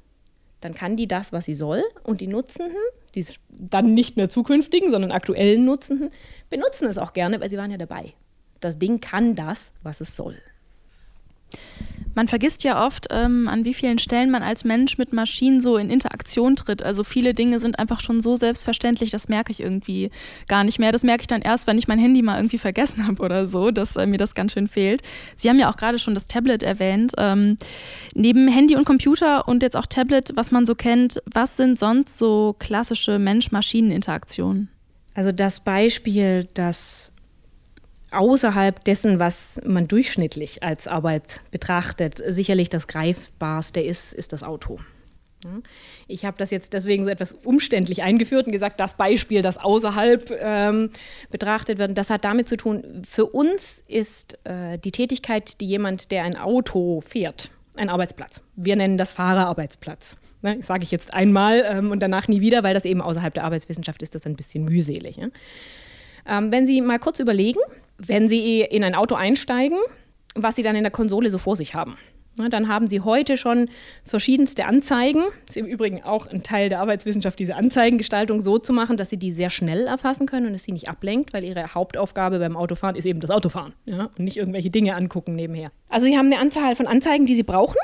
dann kann die das, was sie soll, und die Nutzenden, die dann nicht mehr zukünftigen, sondern aktuellen Nutzenden, benutzen es auch gerne, weil sie waren ja dabei. Das Ding kann das, was es soll. Man vergisst ja oft, ähm, an wie vielen Stellen man als Mensch mit Maschinen so in Interaktion tritt. Also viele Dinge sind einfach schon so selbstverständlich, das merke ich irgendwie gar nicht mehr. Das merke ich dann erst, wenn ich mein Handy mal irgendwie vergessen habe oder so, dass äh, mir das ganz schön fehlt. Sie haben ja auch gerade schon das Tablet erwähnt. Ähm, neben Handy und Computer und jetzt auch Tablet, was man so kennt, was sind sonst so klassische Mensch-Maschinen-Interaktionen? Also das Beispiel, das außerhalb dessen, was man durchschnittlich als Arbeit betrachtet, sicherlich das Greifbarste ist, ist das Auto. Ich habe das jetzt deswegen so etwas umständlich eingeführt und gesagt, das Beispiel, das außerhalb ähm, betrachtet wird, das hat damit zu tun, für uns ist äh, die Tätigkeit, die jemand, der ein Auto fährt, ein Arbeitsplatz. Wir nennen das Fahrerarbeitsplatz. Ne, sage ich jetzt einmal ähm, und danach nie wieder, weil das eben außerhalb der Arbeitswissenschaft ist, das ein bisschen mühselig. Ja? Ähm, wenn Sie mal kurz überlegen, wenn Sie in ein Auto einsteigen, was Sie dann in der Konsole so vor sich haben. Dann haben Sie heute schon verschiedenste Anzeigen. Das ist im Übrigen auch ein Teil der Arbeitswissenschaft, diese Anzeigengestaltung so zu machen, dass Sie die sehr schnell erfassen können und es Sie nicht ablenkt, weil Ihre Hauptaufgabe beim Autofahren ist eben das Autofahren ja? und nicht irgendwelche Dinge angucken nebenher. Also Sie haben eine Anzahl von Anzeigen, die Sie brauchen.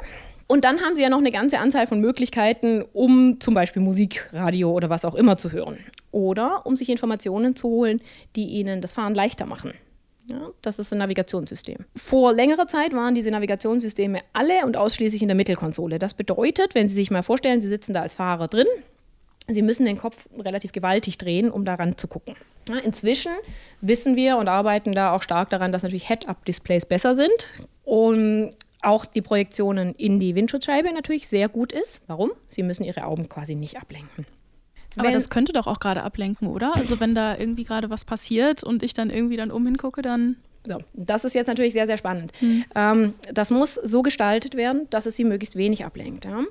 Und dann haben Sie ja noch eine ganze Anzahl von Möglichkeiten, um zum Beispiel Musik, Radio oder was auch immer zu hören. Oder um sich Informationen zu holen, die Ihnen das Fahren leichter machen. Das ist ein Navigationssystem. Vor längerer Zeit waren diese Navigationssysteme alle und ausschließlich in der Mittelkonsole. Das bedeutet, wenn Sie sich mal vorstellen, Sie sitzen da als Fahrer drin, Sie müssen den Kopf relativ gewaltig drehen, um daran zu gucken. Inzwischen wissen wir und arbeiten da auch stark daran, dass natürlich Head-Up-Displays besser sind und auch die Projektionen in die Windschutzscheibe natürlich sehr gut ist. Warum? Sie müssen Ihre Augen quasi nicht ablenken. Aber wenn, das könnte doch auch gerade ablenken, oder? Also wenn da irgendwie gerade was passiert und ich dann irgendwie dann umhin gucke, dann. So, das ist jetzt natürlich sehr, sehr spannend. Hm. Ähm, das muss so gestaltet werden, dass es sie möglichst wenig ablenkt. Ja?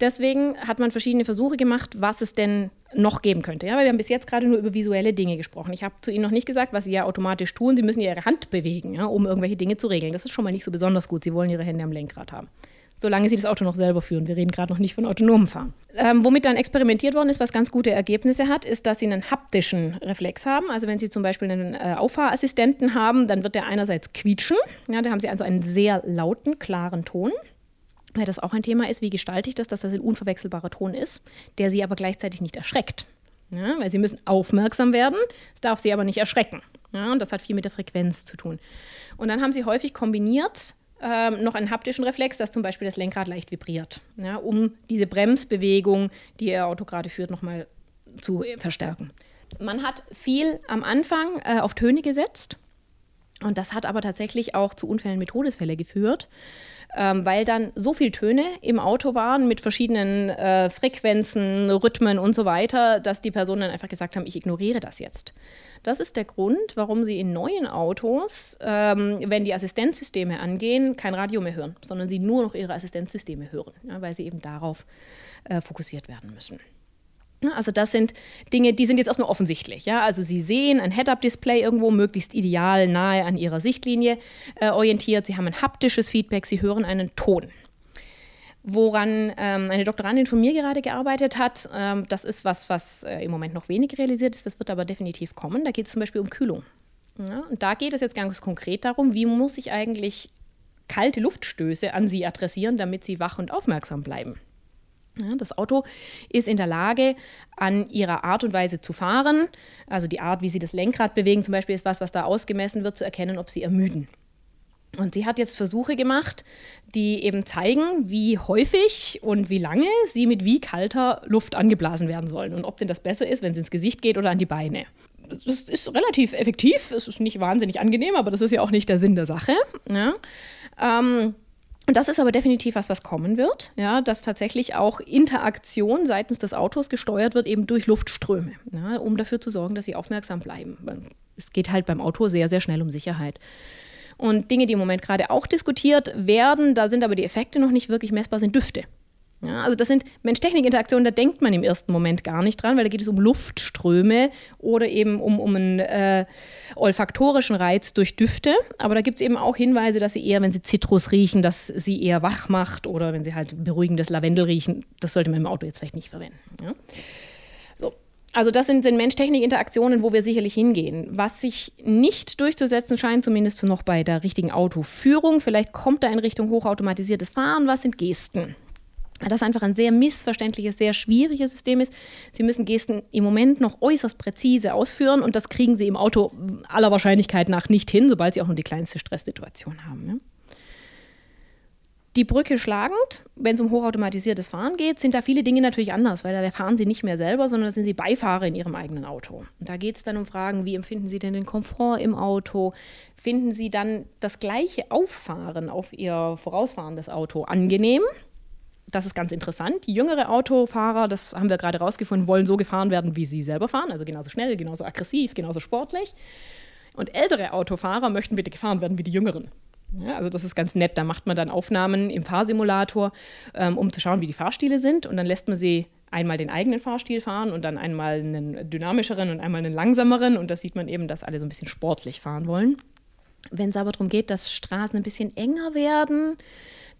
Deswegen hat man verschiedene Versuche gemacht, was es denn noch geben könnte. Ja? Weil wir haben bis jetzt gerade nur über visuelle Dinge gesprochen. Ich habe zu Ihnen noch nicht gesagt, was Sie ja automatisch tun. Sie müssen ja Ihre Hand bewegen, ja, um irgendwelche Dinge zu regeln. Das ist schon mal nicht so besonders gut. Sie wollen Ihre Hände am Lenkrad haben solange sie das Auto noch selber führen. Wir reden gerade noch nicht von autonomem Fahren. Ähm, womit dann experimentiert worden ist, was ganz gute Ergebnisse hat, ist, dass sie einen haptischen Reflex haben. Also wenn sie zum Beispiel einen äh, Auffahrassistenten haben, dann wird der einerseits quietschen. Ja, da haben sie also einen sehr lauten, klaren Ton. Weil das auch ein Thema ist, wie gestalte ich das, dass das ein unverwechselbarer Ton ist, der sie aber gleichzeitig nicht erschreckt. Ja, weil sie müssen aufmerksam werden, es darf sie aber nicht erschrecken. Ja, und das hat viel mit der Frequenz zu tun. Und dann haben sie häufig kombiniert ähm, noch einen haptischen Reflex, dass zum Beispiel das Lenkrad leicht vibriert, ja, um diese Bremsbewegung, die Ihr Auto gerade führt, nochmal zu verstärken. Man hat viel am Anfang äh, auf Töne gesetzt und das hat aber tatsächlich auch zu Unfällen mit Todesfällen geführt ähm, weil dann so viele Töne im Auto waren mit verschiedenen äh, Frequenzen, Rhythmen und so weiter, dass die Personen dann einfach gesagt haben, ich ignoriere das jetzt. Das ist der Grund, warum sie in neuen Autos, ähm, wenn die Assistenzsysteme angehen, kein Radio mehr hören, sondern sie nur noch ihre Assistenzsysteme hören, ja, weil sie eben darauf äh, fokussiert werden müssen. Also das sind Dinge, die sind jetzt erstmal offensichtlich. Ja? Also Sie sehen ein Head-Up-Display irgendwo, möglichst ideal nahe an Ihrer Sichtlinie äh, orientiert. Sie haben ein haptisches Feedback, Sie hören einen Ton. Woran ähm, eine Doktorandin von mir gerade gearbeitet hat, ähm, das ist was, was äh, im Moment noch wenig realisiert ist, das wird aber definitiv kommen. Da geht es zum Beispiel um Kühlung. Ja? Und da geht es jetzt ganz konkret darum, wie muss ich eigentlich kalte Luftstöße an Sie adressieren, damit Sie wach und aufmerksam bleiben. Das Auto ist in der Lage, an ihrer Art und Weise zu fahren, also die Art, wie sie das Lenkrad bewegen, zum Beispiel ist was, was da ausgemessen wird, zu erkennen, ob sie ermüden. Und sie hat jetzt Versuche gemacht, die eben zeigen, wie häufig und wie lange sie mit wie kalter Luft angeblasen werden sollen und ob denn das besser ist, wenn es ins Gesicht geht oder an die Beine. Das ist relativ effektiv, es ist nicht wahnsinnig angenehm, aber das ist ja auch nicht der Sinn der Sache. Ja. Ähm, und das ist aber definitiv was, was kommen wird, ja, dass tatsächlich auch Interaktion seitens des Autos gesteuert wird, eben durch Luftströme, ja, um dafür zu sorgen, dass sie aufmerksam bleiben. Es geht halt beim Auto sehr, sehr schnell um Sicherheit. Und Dinge, die im Moment gerade auch diskutiert werden, da sind aber die Effekte noch nicht wirklich messbar, sind Düfte. Ja, also das sind Mensch-Technik-Interaktionen, da denkt man im ersten Moment gar nicht dran, weil da geht es um Luftströme oder eben um, um einen äh, olfaktorischen Reiz durch Düfte. Aber da gibt es eben auch Hinweise, dass sie eher, wenn sie Zitrus riechen, dass sie eher wach macht oder wenn sie halt beruhigendes Lavendel riechen. Das sollte man im Auto jetzt vielleicht nicht verwenden. Ja? So. Also das sind, sind Mensch-Technik-Interaktionen, wo wir sicherlich hingehen. Was sich nicht durchzusetzen scheint, zumindest noch bei der richtigen Autoführung, vielleicht kommt da in Richtung hochautomatisiertes Fahren, was sind Gesten? Das einfach ein sehr missverständliches, sehr schwieriges System ist. Sie müssen Gesten im Moment noch äußerst präzise ausführen und das kriegen Sie im Auto aller Wahrscheinlichkeit nach nicht hin, sobald Sie auch nur die kleinste Stresssituation haben. Ne? Die Brücke schlagend, wenn es um hochautomatisiertes Fahren geht, sind da viele Dinge natürlich anders, weil da fahren Sie nicht mehr selber, sondern da sind Sie Beifahrer in Ihrem eigenen Auto. Und da geht es dann um Fragen, wie empfinden Sie denn den Komfort im Auto? Finden Sie dann das gleiche Auffahren auf Ihr vorausfahrendes Auto angenehm? Das ist ganz interessant. Jüngere Autofahrer, das haben wir gerade rausgefunden, wollen so gefahren werden, wie sie selber fahren, also genauso schnell, genauso aggressiv, genauso sportlich. Und ältere Autofahrer möchten bitte gefahren werden wie die Jüngeren. Ja, also das ist ganz nett. Da macht man dann Aufnahmen im Fahrsimulator, ähm, um zu schauen, wie die Fahrstile sind. Und dann lässt man sie einmal den eigenen Fahrstil fahren und dann einmal einen dynamischeren und einmal einen langsameren. Und da sieht man eben, dass alle so ein bisschen sportlich fahren wollen. Wenn es aber darum geht, dass Straßen ein bisschen enger werden,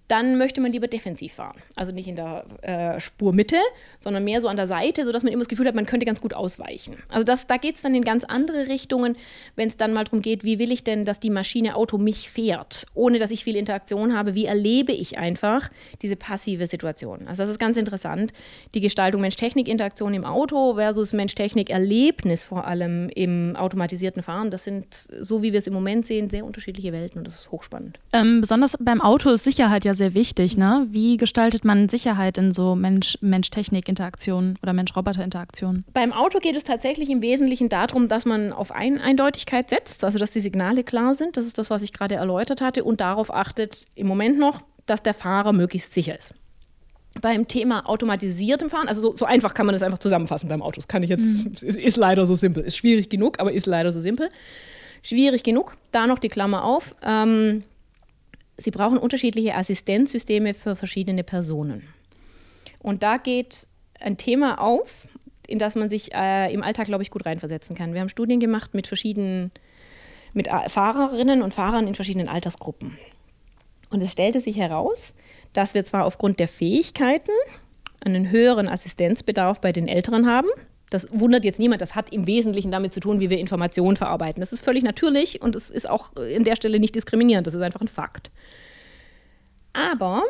dann möchte man lieber defensiv fahren. Also nicht in der äh, Spurmitte, sondern mehr so an der Seite, sodass man immer das Gefühl hat, man könnte ganz gut ausweichen. Also das, da geht es dann in ganz andere Richtungen, wenn es dann mal darum geht, wie will ich denn, dass die Maschine Auto mich fährt, ohne dass ich viel Interaktion habe, wie erlebe ich einfach diese passive Situation. Also das ist ganz interessant, die Gestaltung Mensch-Technik-Interaktion im Auto versus Mensch-Technik-Erlebnis vor allem im automatisierten Fahren. Das sind, so wie wir es im Moment sehen, sehr unterschiedliche Welten und das ist hochspannend. Ähm, besonders beim Auto ist Sicherheit ja sehr wichtig. Ne? Wie gestaltet man Sicherheit in so Mensch-Technik-Interaktionen oder Mensch-Roboter-Interaktionen? Beim Auto geht es tatsächlich im Wesentlichen darum, dass man auf Ein Eindeutigkeit setzt, also dass die Signale klar sind. Das ist das, was ich gerade erläutert hatte. Und darauf achtet im Moment noch, dass der Fahrer möglichst sicher ist beim Thema automatisiertem Fahren, also so, so, einfach kann man das einfach zusammenfassen beim Auto. Das kann ich jetzt, mhm. ist, ist, leider so simpel. Ist schwierig genug, aber ist leider so simpel. Schwierig genug. Da noch die Klammer auf. Ähm, Sie brauchen unterschiedliche Assistenzsysteme für verschiedene Personen. Und da geht ein Thema auf, in das man sich äh, im Alltag, glaube ich, gut reinversetzen kann. Wir haben Studien gemacht mit verschiedenen, mit Fahrerinnen und Fahrern in verschiedenen Altersgruppen. Und es stellte sich heraus, dass wir zwar aufgrund der Fähigkeiten einen höheren Assistenzbedarf bei den Älteren haben, das wundert jetzt niemand, das hat im Wesentlichen damit zu tun, wie wir Informationen verarbeiten. Das ist völlig natürlich und es ist auch in der Stelle nicht diskriminierend, das ist einfach ein Fakt. Aber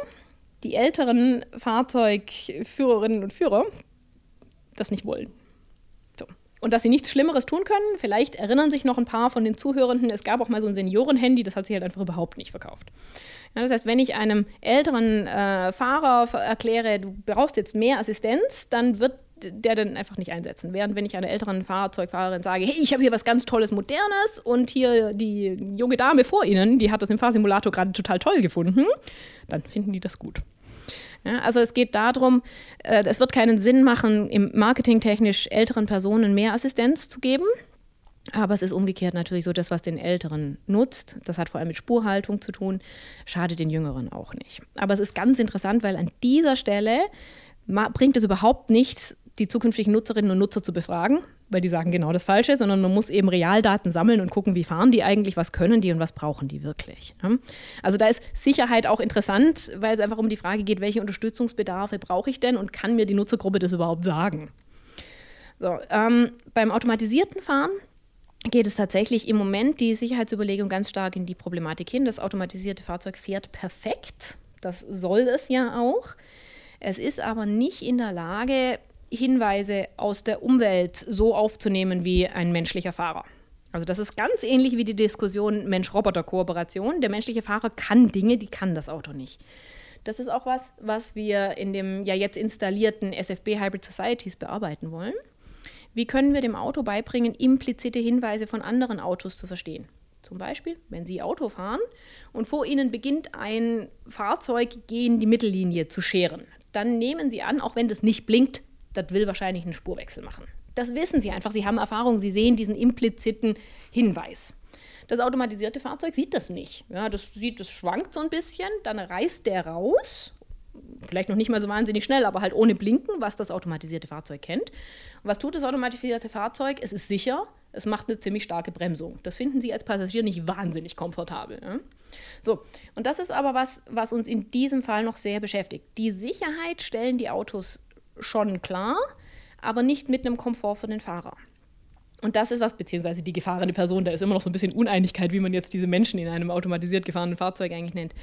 die älteren Fahrzeugführerinnen und Führer das nicht wollen. Und dass sie nichts Schlimmeres tun können, vielleicht erinnern sich noch ein paar von den Zuhörenden, es gab auch mal so ein Seniorenhandy, das hat sich halt einfach überhaupt nicht verkauft. Ja, das heißt, wenn ich einem älteren äh, Fahrer erkläre, du brauchst jetzt mehr Assistenz, dann wird der dann einfach nicht einsetzen. Während wenn ich einer älteren Fahrzeugfahrerin sage, hey, ich habe hier was ganz Tolles, Modernes und hier die junge Dame vor Ihnen, die hat das im Fahrsimulator gerade total toll gefunden, dann finden die das gut. Ja, also es geht darum, äh, es wird keinen Sinn machen, im marketingtechnisch älteren Personen mehr Assistenz zu geben. Aber es ist umgekehrt natürlich so, das, was den Älteren nutzt, das hat vor allem mit Spurhaltung zu tun, schadet den Jüngeren auch nicht. Aber es ist ganz interessant, weil an dieser Stelle bringt es überhaupt nichts, die zukünftigen Nutzerinnen und Nutzer zu befragen, weil die sagen genau das Falsche, sondern man muss eben Realdaten sammeln und gucken, wie fahren die eigentlich, was können die und was brauchen die wirklich. Also da ist Sicherheit auch interessant, weil es einfach um die Frage geht, welche Unterstützungsbedarfe brauche ich denn und kann mir die Nutzergruppe das überhaupt sagen? So, ähm, beim automatisierten Fahren geht es tatsächlich im Moment die Sicherheitsüberlegung ganz stark in die Problematik hin. Das automatisierte Fahrzeug fährt perfekt. Das soll es ja auch. Es ist aber nicht in der Lage, Hinweise aus der Umwelt so aufzunehmen wie ein menschlicher Fahrer. Also das ist ganz ähnlich wie die Diskussion Mensch-Roboter-Kooperation. Der menschliche Fahrer kann Dinge, die kann das Auto nicht. Das ist auch was, was wir in dem ja jetzt installierten SFB Hybrid Societies bearbeiten wollen. Wie können wir dem Auto beibringen, implizite Hinweise von anderen Autos zu verstehen? Zum Beispiel, wenn Sie Auto fahren und vor Ihnen beginnt ein Fahrzeug gegen die Mittellinie zu scheren, dann nehmen Sie an, auch wenn das nicht blinkt, das will wahrscheinlich einen Spurwechsel machen. Das wissen Sie einfach. Sie haben Erfahrung, Sie sehen diesen impliziten Hinweis. Das automatisierte Fahrzeug sieht das nicht. Ja, das sieht, das schwankt so ein bisschen, dann reißt der raus. Vielleicht noch nicht mal so wahnsinnig schnell, aber halt ohne Blinken, was das automatisierte Fahrzeug kennt. Und was tut das automatisierte Fahrzeug? Es ist sicher, es macht eine ziemlich starke Bremsung. Das finden Sie als Passagier nicht wahnsinnig komfortabel. Ja? So, und das ist aber was, was uns in diesem Fall noch sehr beschäftigt. Die Sicherheit stellen die Autos schon klar, aber nicht mit einem Komfort für den Fahrer. Und das ist was, beziehungsweise die gefahrene Person, da ist immer noch so ein bisschen Uneinigkeit, wie man jetzt diese Menschen in einem automatisiert gefahrenen Fahrzeug eigentlich nennt.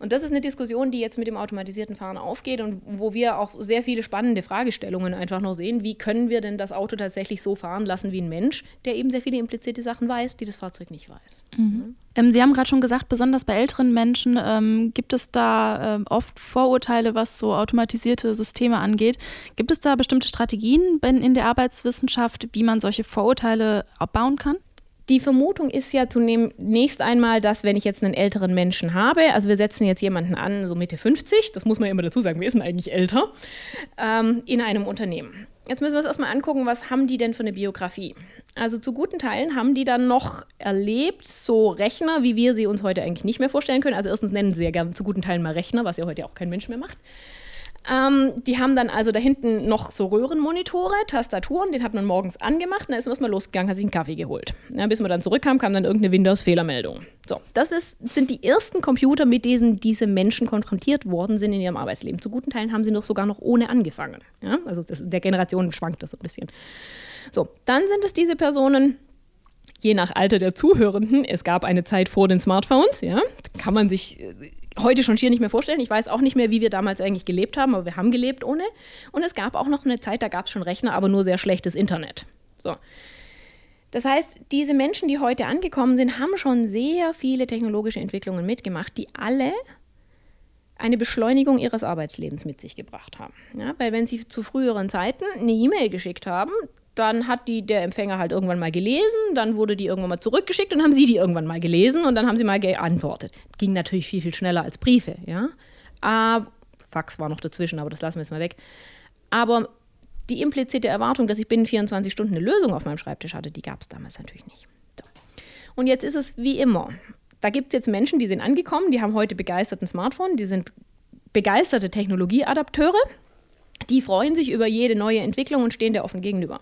Und das ist eine Diskussion, die jetzt mit dem automatisierten Fahren aufgeht und wo wir auch sehr viele spannende Fragestellungen einfach noch sehen. Wie können wir denn das Auto tatsächlich so fahren lassen wie ein Mensch, der eben sehr viele implizite Sachen weiß, die das Fahrzeug nicht weiß. Mhm. Ähm, Sie haben gerade schon gesagt, besonders bei älteren Menschen ähm, gibt es da äh, oft Vorurteile, was so automatisierte Systeme angeht. Gibt es da bestimmte Strategien in der Arbeitswissenschaft, wie man solche Vorurteile abbauen kann? Die Vermutung ist ja zunächst einmal, dass wenn ich jetzt einen älteren Menschen habe, also wir setzen jetzt jemanden an, so Mitte 50, das muss man ja immer dazu sagen, wir sind eigentlich älter, ähm, in einem Unternehmen. Jetzt müssen wir uns erstmal angucken, was haben die denn für eine Biografie? Also zu guten Teilen haben die dann noch erlebt, so Rechner, wie wir sie uns heute eigentlich nicht mehr vorstellen können. Also erstens nennen sie ja gerne zu guten Teilen mal Rechner, was ja heute auch kein Mensch mehr macht. Ähm, die haben dann also da hinten noch so Röhrenmonitore, Tastaturen, den hat man morgens angemacht dann ist man erstmal losgegangen, hat sich einen Kaffee geholt. Ja, bis man dann zurückkam, kam dann irgendeine Windows-Fehlermeldung. So, das ist, sind die ersten Computer, mit denen diese Menschen konfrontiert worden sind in ihrem Arbeitsleben. Zu guten Teilen haben sie noch sogar noch ohne angefangen. Ja, also das, der Generation schwankt das so ein bisschen. So, dann sind es diese Personen, je nach Alter der Zuhörenden, es gab eine Zeit vor den Smartphones, ja, kann man sich äh, heute schon schier nicht mehr vorstellen. Ich weiß auch nicht mehr, wie wir damals eigentlich gelebt haben, aber wir haben gelebt ohne. Und es gab auch noch eine Zeit, da gab es schon Rechner, aber nur sehr schlechtes Internet. So. Das heißt, diese Menschen, die heute angekommen sind, haben schon sehr viele technologische Entwicklungen mitgemacht, die alle eine Beschleunigung ihres Arbeitslebens mit sich gebracht haben. Ja, weil wenn sie zu früheren Zeiten eine E-Mail geschickt haben, dann hat die der Empfänger halt irgendwann mal gelesen, dann wurde die irgendwann mal zurückgeschickt und haben sie die irgendwann mal gelesen und dann haben sie mal geantwortet. Ging natürlich viel, viel schneller als Briefe, ja. Aber, Fax war noch dazwischen, aber das lassen wir jetzt mal weg. Aber die implizite Erwartung, dass ich binnen 24 Stunden eine Lösung auf meinem Schreibtisch hatte, die gab es damals natürlich nicht. So. Und jetzt ist es wie immer. Da gibt es jetzt Menschen, die sind angekommen, die haben heute begeisterten Smartphone, die sind begeisterte Technologieadapteure, die freuen sich über jede neue Entwicklung und stehen der offen gegenüber.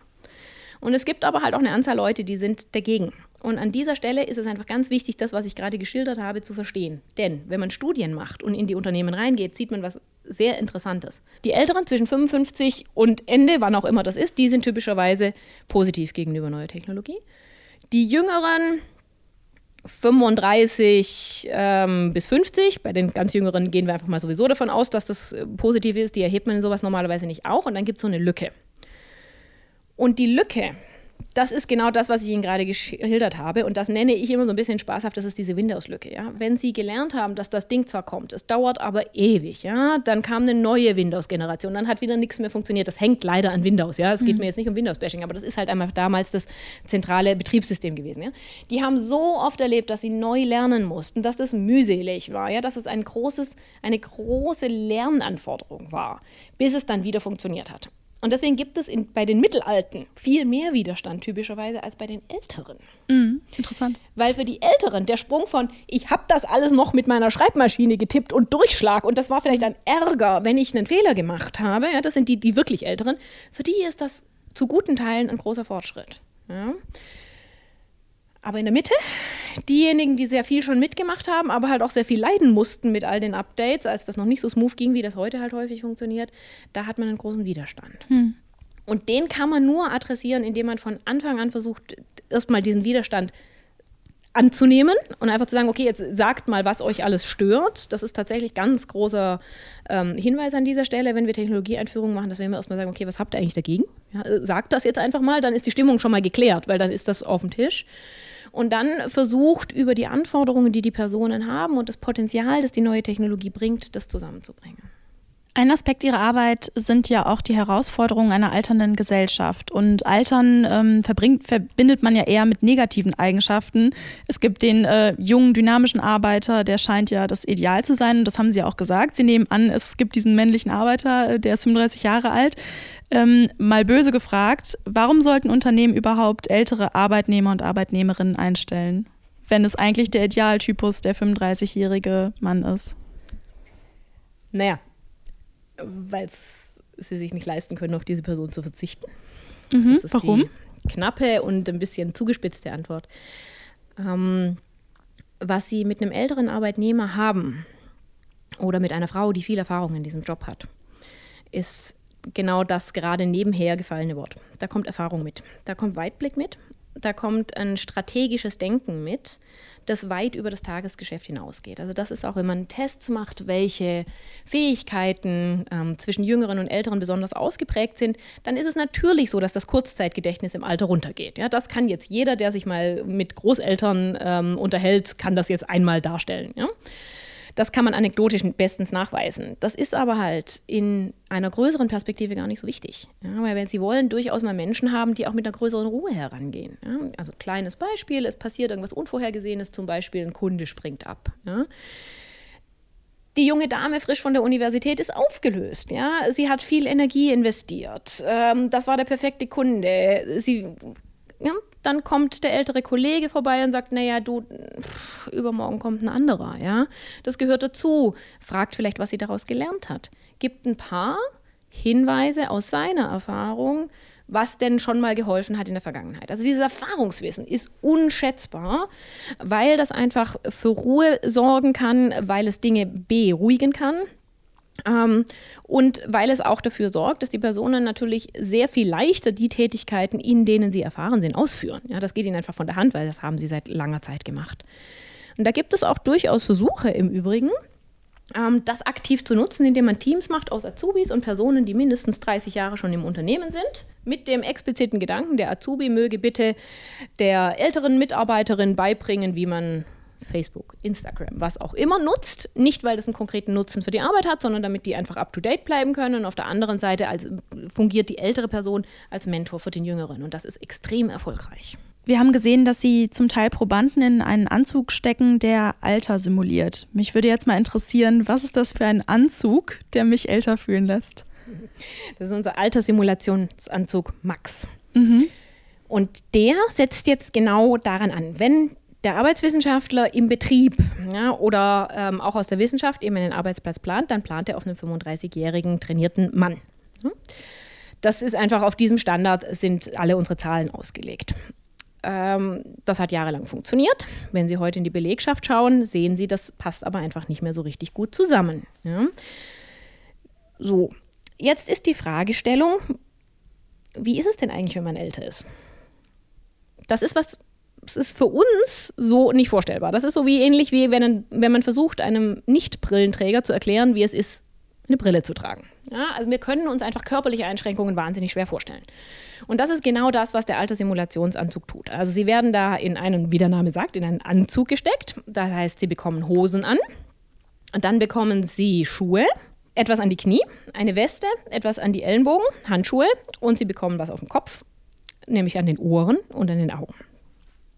Und es gibt aber halt auch eine Anzahl Leute, die sind dagegen. Und an dieser Stelle ist es einfach ganz wichtig, das, was ich gerade geschildert habe, zu verstehen. Denn wenn man Studien macht und in die Unternehmen reingeht, sieht man was sehr Interessantes. Die Älteren zwischen 55 und Ende, wann auch immer das ist, die sind typischerweise positiv gegenüber neuer Technologie. Die Jüngeren 35 ähm, bis 50, bei den ganz Jüngeren gehen wir einfach mal sowieso davon aus, dass das äh, positiv ist, die erhebt man sowas normalerweise nicht auch und dann gibt es so eine Lücke. Und die Lücke, das ist genau das, was ich Ihnen gerade geschildert habe. Und das nenne ich immer so ein bisschen spaßhaft, das ist diese Windows-Lücke. Ja? Wenn Sie gelernt haben, dass das Ding zwar kommt, es dauert aber ewig, ja? dann kam eine neue Windows-Generation, dann hat wieder nichts mehr funktioniert. Das hängt leider an Windows. Ja? Es geht mhm. mir jetzt nicht um Windows-Bashing, aber das ist halt einmal damals das zentrale Betriebssystem gewesen. Ja? Die haben so oft erlebt, dass sie neu lernen mussten, dass das mühselig war, ja? dass es ein großes, eine große Lernanforderung war, bis es dann wieder funktioniert hat. Und deswegen gibt es in, bei den Mittelalten viel mehr Widerstand typischerweise als bei den Älteren. Mhm, interessant. Weil für die Älteren der Sprung von, ich habe das alles noch mit meiner Schreibmaschine getippt und Durchschlag und das war vielleicht ein Ärger, wenn ich einen Fehler gemacht habe, ja, das sind die, die wirklich Älteren, für die ist das zu guten Teilen ein großer Fortschritt. Ja. Aber in der Mitte, diejenigen, die sehr viel schon mitgemacht haben, aber halt auch sehr viel leiden mussten mit all den Updates, als das noch nicht so smooth ging, wie das heute halt häufig funktioniert, da hat man einen großen Widerstand. Hm. Und den kann man nur adressieren, indem man von Anfang an versucht, erstmal diesen Widerstand anzunehmen und einfach zu sagen, okay, jetzt sagt mal, was euch alles stört. Das ist tatsächlich ganz großer ähm, Hinweis an dieser Stelle, wenn wir Technologieeinführungen machen, dass wir immer erstmal sagen, okay, was habt ihr eigentlich dagegen? Ja, sagt das jetzt einfach mal, dann ist die Stimmung schon mal geklärt, weil dann ist das auf dem Tisch und dann versucht, über die Anforderungen, die die Personen haben und das Potenzial, das die neue Technologie bringt, das zusammenzubringen. Ein Aspekt Ihrer Arbeit sind ja auch die Herausforderungen einer alternden Gesellschaft. Und Altern ähm, verbindet man ja eher mit negativen Eigenschaften. Es gibt den äh, jungen, dynamischen Arbeiter, der scheint ja das Ideal zu sein. Und das haben Sie auch gesagt. Sie nehmen an, es gibt diesen männlichen Arbeiter, äh, der ist 35 Jahre alt. Ähm, mal böse gefragt, warum sollten Unternehmen überhaupt ältere Arbeitnehmer und Arbeitnehmerinnen einstellen, wenn es eigentlich der Idealtypus der 35-jährige Mann ist? Naja, weil sie sich nicht leisten können, auf diese Person zu verzichten. Mhm, das ist warum? Die knappe und ein bisschen zugespitzte Antwort. Ähm, was sie mit einem älteren Arbeitnehmer haben oder mit einer Frau, die viel Erfahrung in diesem Job hat, ist genau das gerade nebenher gefallene Wort. Da kommt Erfahrung mit, da kommt Weitblick mit, da kommt ein strategisches Denken mit, das weit über das Tagesgeschäft hinausgeht. Also das ist auch, wenn man Tests macht, welche Fähigkeiten ähm, zwischen Jüngeren und Älteren besonders ausgeprägt sind, dann ist es natürlich so, dass das Kurzzeitgedächtnis im Alter runtergeht. Ja, das kann jetzt jeder, der sich mal mit Großeltern ähm, unterhält, kann das jetzt einmal darstellen. Ja? Das kann man anekdotisch bestens nachweisen. Das ist aber halt in einer größeren Perspektive gar nicht so wichtig. Ja, weil wenn Sie wollen, durchaus mal Menschen haben, die auch mit einer größeren Ruhe herangehen. Ja, also kleines Beispiel, es passiert irgendwas Unvorhergesehenes, zum Beispiel ein Kunde springt ab. Ja. Die junge Dame frisch von der Universität ist aufgelöst. Ja? Sie hat viel Energie investiert. Ähm, das war der perfekte Kunde. Sie ja, dann kommt der ältere Kollege vorbei und sagt, naja, du, pff, übermorgen kommt ein anderer, ja. Das gehört dazu. Fragt vielleicht, was sie daraus gelernt hat. Gibt ein paar Hinweise aus seiner Erfahrung, was denn schon mal geholfen hat in der Vergangenheit. Also dieses Erfahrungswissen ist unschätzbar, weil das einfach für Ruhe sorgen kann, weil es Dinge beruhigen kann. Ähm, und weil es auch dafür sorgt, dass die Personen natürlich sehr viel leichter die Tätigkeiten, in denen sie erfahren sind, ausführen. Ja, das geht ihnen einfach von der Hand, weil das haben sie seit langer Zeit gemacht. Und da gibt es auch durchaus Versuche im Übrigen, ähm, das aktiv zu nutzen, indem man Teams macht aus Azubis und Personen, die mindestens 30 Jahre schon im Unternehmen sind, mit dem expliziten Gedanken, der Azubi möge bitte der älteren Mitarbeiterin beibringen, wie man Facebook, Instagram, was auch immer nutzt. Nicht, weil das einen konkreten Nutzen für die Arbeit hat, sondern damit die einfach up-to-date bleiben können. Und auf der anderen Seite als, fungiert die ältere Person als Mentor für den Jüngeren. Und das ist extrem erfolgreich. Wir haben gesehen, dass Sie zum Teil Probanden in einen Anzug stecken, der Alter simuliert. Mich würde jetzt mal interessieren, was ist das für ein Anzug, der mich älter fühlen lässt? Das ist unser Alterssimulationsanzug Max. Mhm. Und der setzt jetzt genau daran an, wenn der Arbeitswissenschaftler im Betrieb ja, oder ähm, auch aus der Wissenschaft eben einen Arbeitsplatz plant, dann plant er auf einen 35-jährigen trainierten Mann. Das ist einfach auf diesem Standard sind alle unsere Zahlen ausgelegt. Ähm, das hat jahrelang funktioniert. Wenn Sie heute in die Belegschaft schauen, sehen Sie, das passt aber einfach nicht mehr so richtig gut zusammen. Ja. So, jetzt ist die Fragestellung, wie ist es denn eigentlich, wenn man älter ist? Das ist was das ist für uns so nicht vorstellbar. Das ist so wie ähnlich wie wenn, wenn man versucht, einem Nicht-Brillenträger zu erklären, wie es ist, eine Brille zu tragen. Ja, also wir können uns einfach körperliche Einschränkungen wahnsinnig schwer vorstellen. Und das ist genau das, was der alte Simulationsanzug tut. Also sie werden da in einen, wie der Name sagt, in einen Anzug gesteckt. Das heißt, sie bekommen Hosen an und dann bekommen sie Schuhe, etwas an die Knie, eine Weste, etwas an die Ellenbogen, Handschuhe und sie bekommen was auf dem Kopf, nämlich an den Ohren und an den Augen.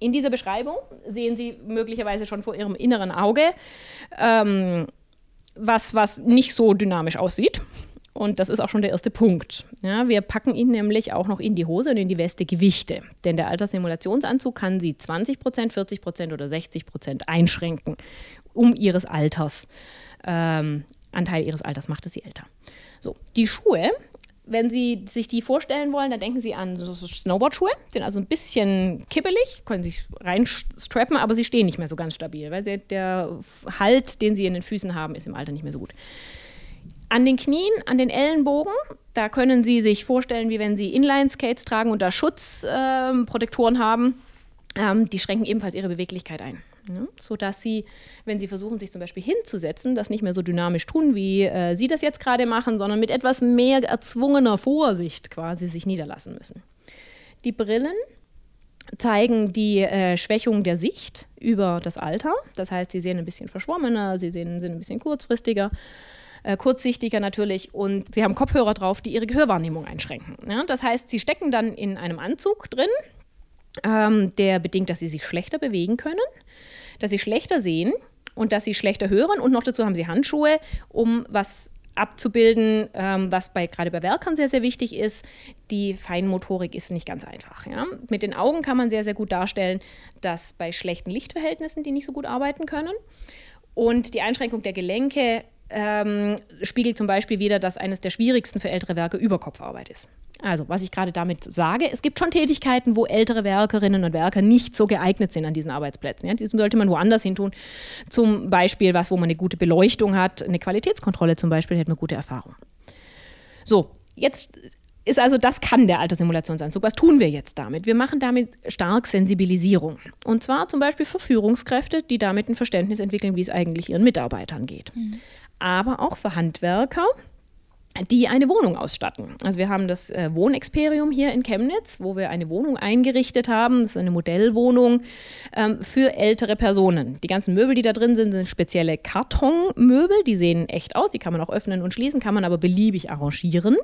In dieser Beschreibung sehen Sie möglicherweise schon vor Ihrem inneren Auge ähm, was, was nicht so dynamisch aussieht. Und das ist auch schon der erste Punkt. Ja, wir packen ihn nämlich auch noch in die Hose und in die Weste Gewichte. Denn der Alterssimulationsanzug kann Sie 20 Prozent, 40 Prozent oder 60 Prozent einschränken, um Ihres Alters. Ähm, Anteil Ihres Alters macht es Sie älter. So, die Schuhe wenn Sie sich die vorstellen wollen, dann denken Sie an so Snowboardschuhe, sind also ein bisschen kippelig, können sich reinstrappen, aber sie stehen nicht mehr so ganz stabil, weil der, der Halt, den Sie in den Füßen haben, ist im Alter nicht mehr so gut. An den Knien, an den Ellenbogen, da können Sie sich vorstellen, wie wenn Sie Inline-Skates tragen und da Schutzprotektoren ähm, haben. Ähm, die schränken ebenfalls Ihre Beweglichkeit ein. Ja, sodass sie, wenn sie versuchen, sich zum Beispiel hinzusetzen, das nicht mehr so dynamisch tun, wie äh, sie das jetzt gerade machen, sondern mit etwas mehr erzwungener Vorsicht quasi sich niederlassen müssen. Die Brillen zeigen die äh, Schwächung der Sicht über das Alter. Das heißt, sie sehen ein bisschen verschwommener, sie sehen, sind ein bisschen kurzfristiger. Äh, kurzsichtiger natürlich und sie haben Kopfhörer drauf, die ihre Gehörwahrnehmung einschränken. Ja, das heißt, sie stecken dann in einem Anzug drin, ähm, der bedingt, dass sie sich schlechter bewegen können, dass sie schlechter sehen und dass sie schlechter hören und noch dazu haben sie Handschuhe, um was abzubilden, ähm, was bei, gerade bei Werkern sehr, sehr wichtig ist. Die Feinmotorik ist nicht ganz einfach. Ja? Mit den Augen kann man sehr, sehr gut darstellen, dass bei schlechten Lichtverhältnissen die nicht so gut arbeiten können. Und die Einschränkung der Gelenke ähm, spiegelt zum Beispiel wieder, dass eines der schwierigsten für ältere Werke Überkopfarbeit ist. Also, was ich gerade damit sage, es gibt schon Tätigkeiten, wo ältere Werkerinnen und Werker nicht so geeignet sind an diesen Arbeitsplätzen. Ja, die sollte man woanders hin tun. Zum Beispiel was, wo man eine gute Beleuchtung hat, eine Qualitätskontrolle zum Beispiel, hätte man gute Erfahrung. So, jetzt ist also, das kann der Alterssimulationsanzug. Was tun wir jetzt damit? Wir machen damit stark Sensibilisierung. Und zwar zum Beispiel für Führungskräfte, die damit ein Verständnis entwickeln, wie es eigentlich ihren Mitarbeitern geht. Mhm. Aber auch für Handwerker, die eine Wohnung ausstatten. Also wir haben das äh, Wohnexperium hier in Chemnitz, wo wir eine Wohnung eingerichtet haben. Das ist eine Modellwohnung ähm, für ältere Personen. Die ganzen Möbel, die da drin sind, sind spezielle Kartonmöbel. Die sehen echt aus, die kann man auch öffnen und schließen, kann man aber beliebig arrangieren.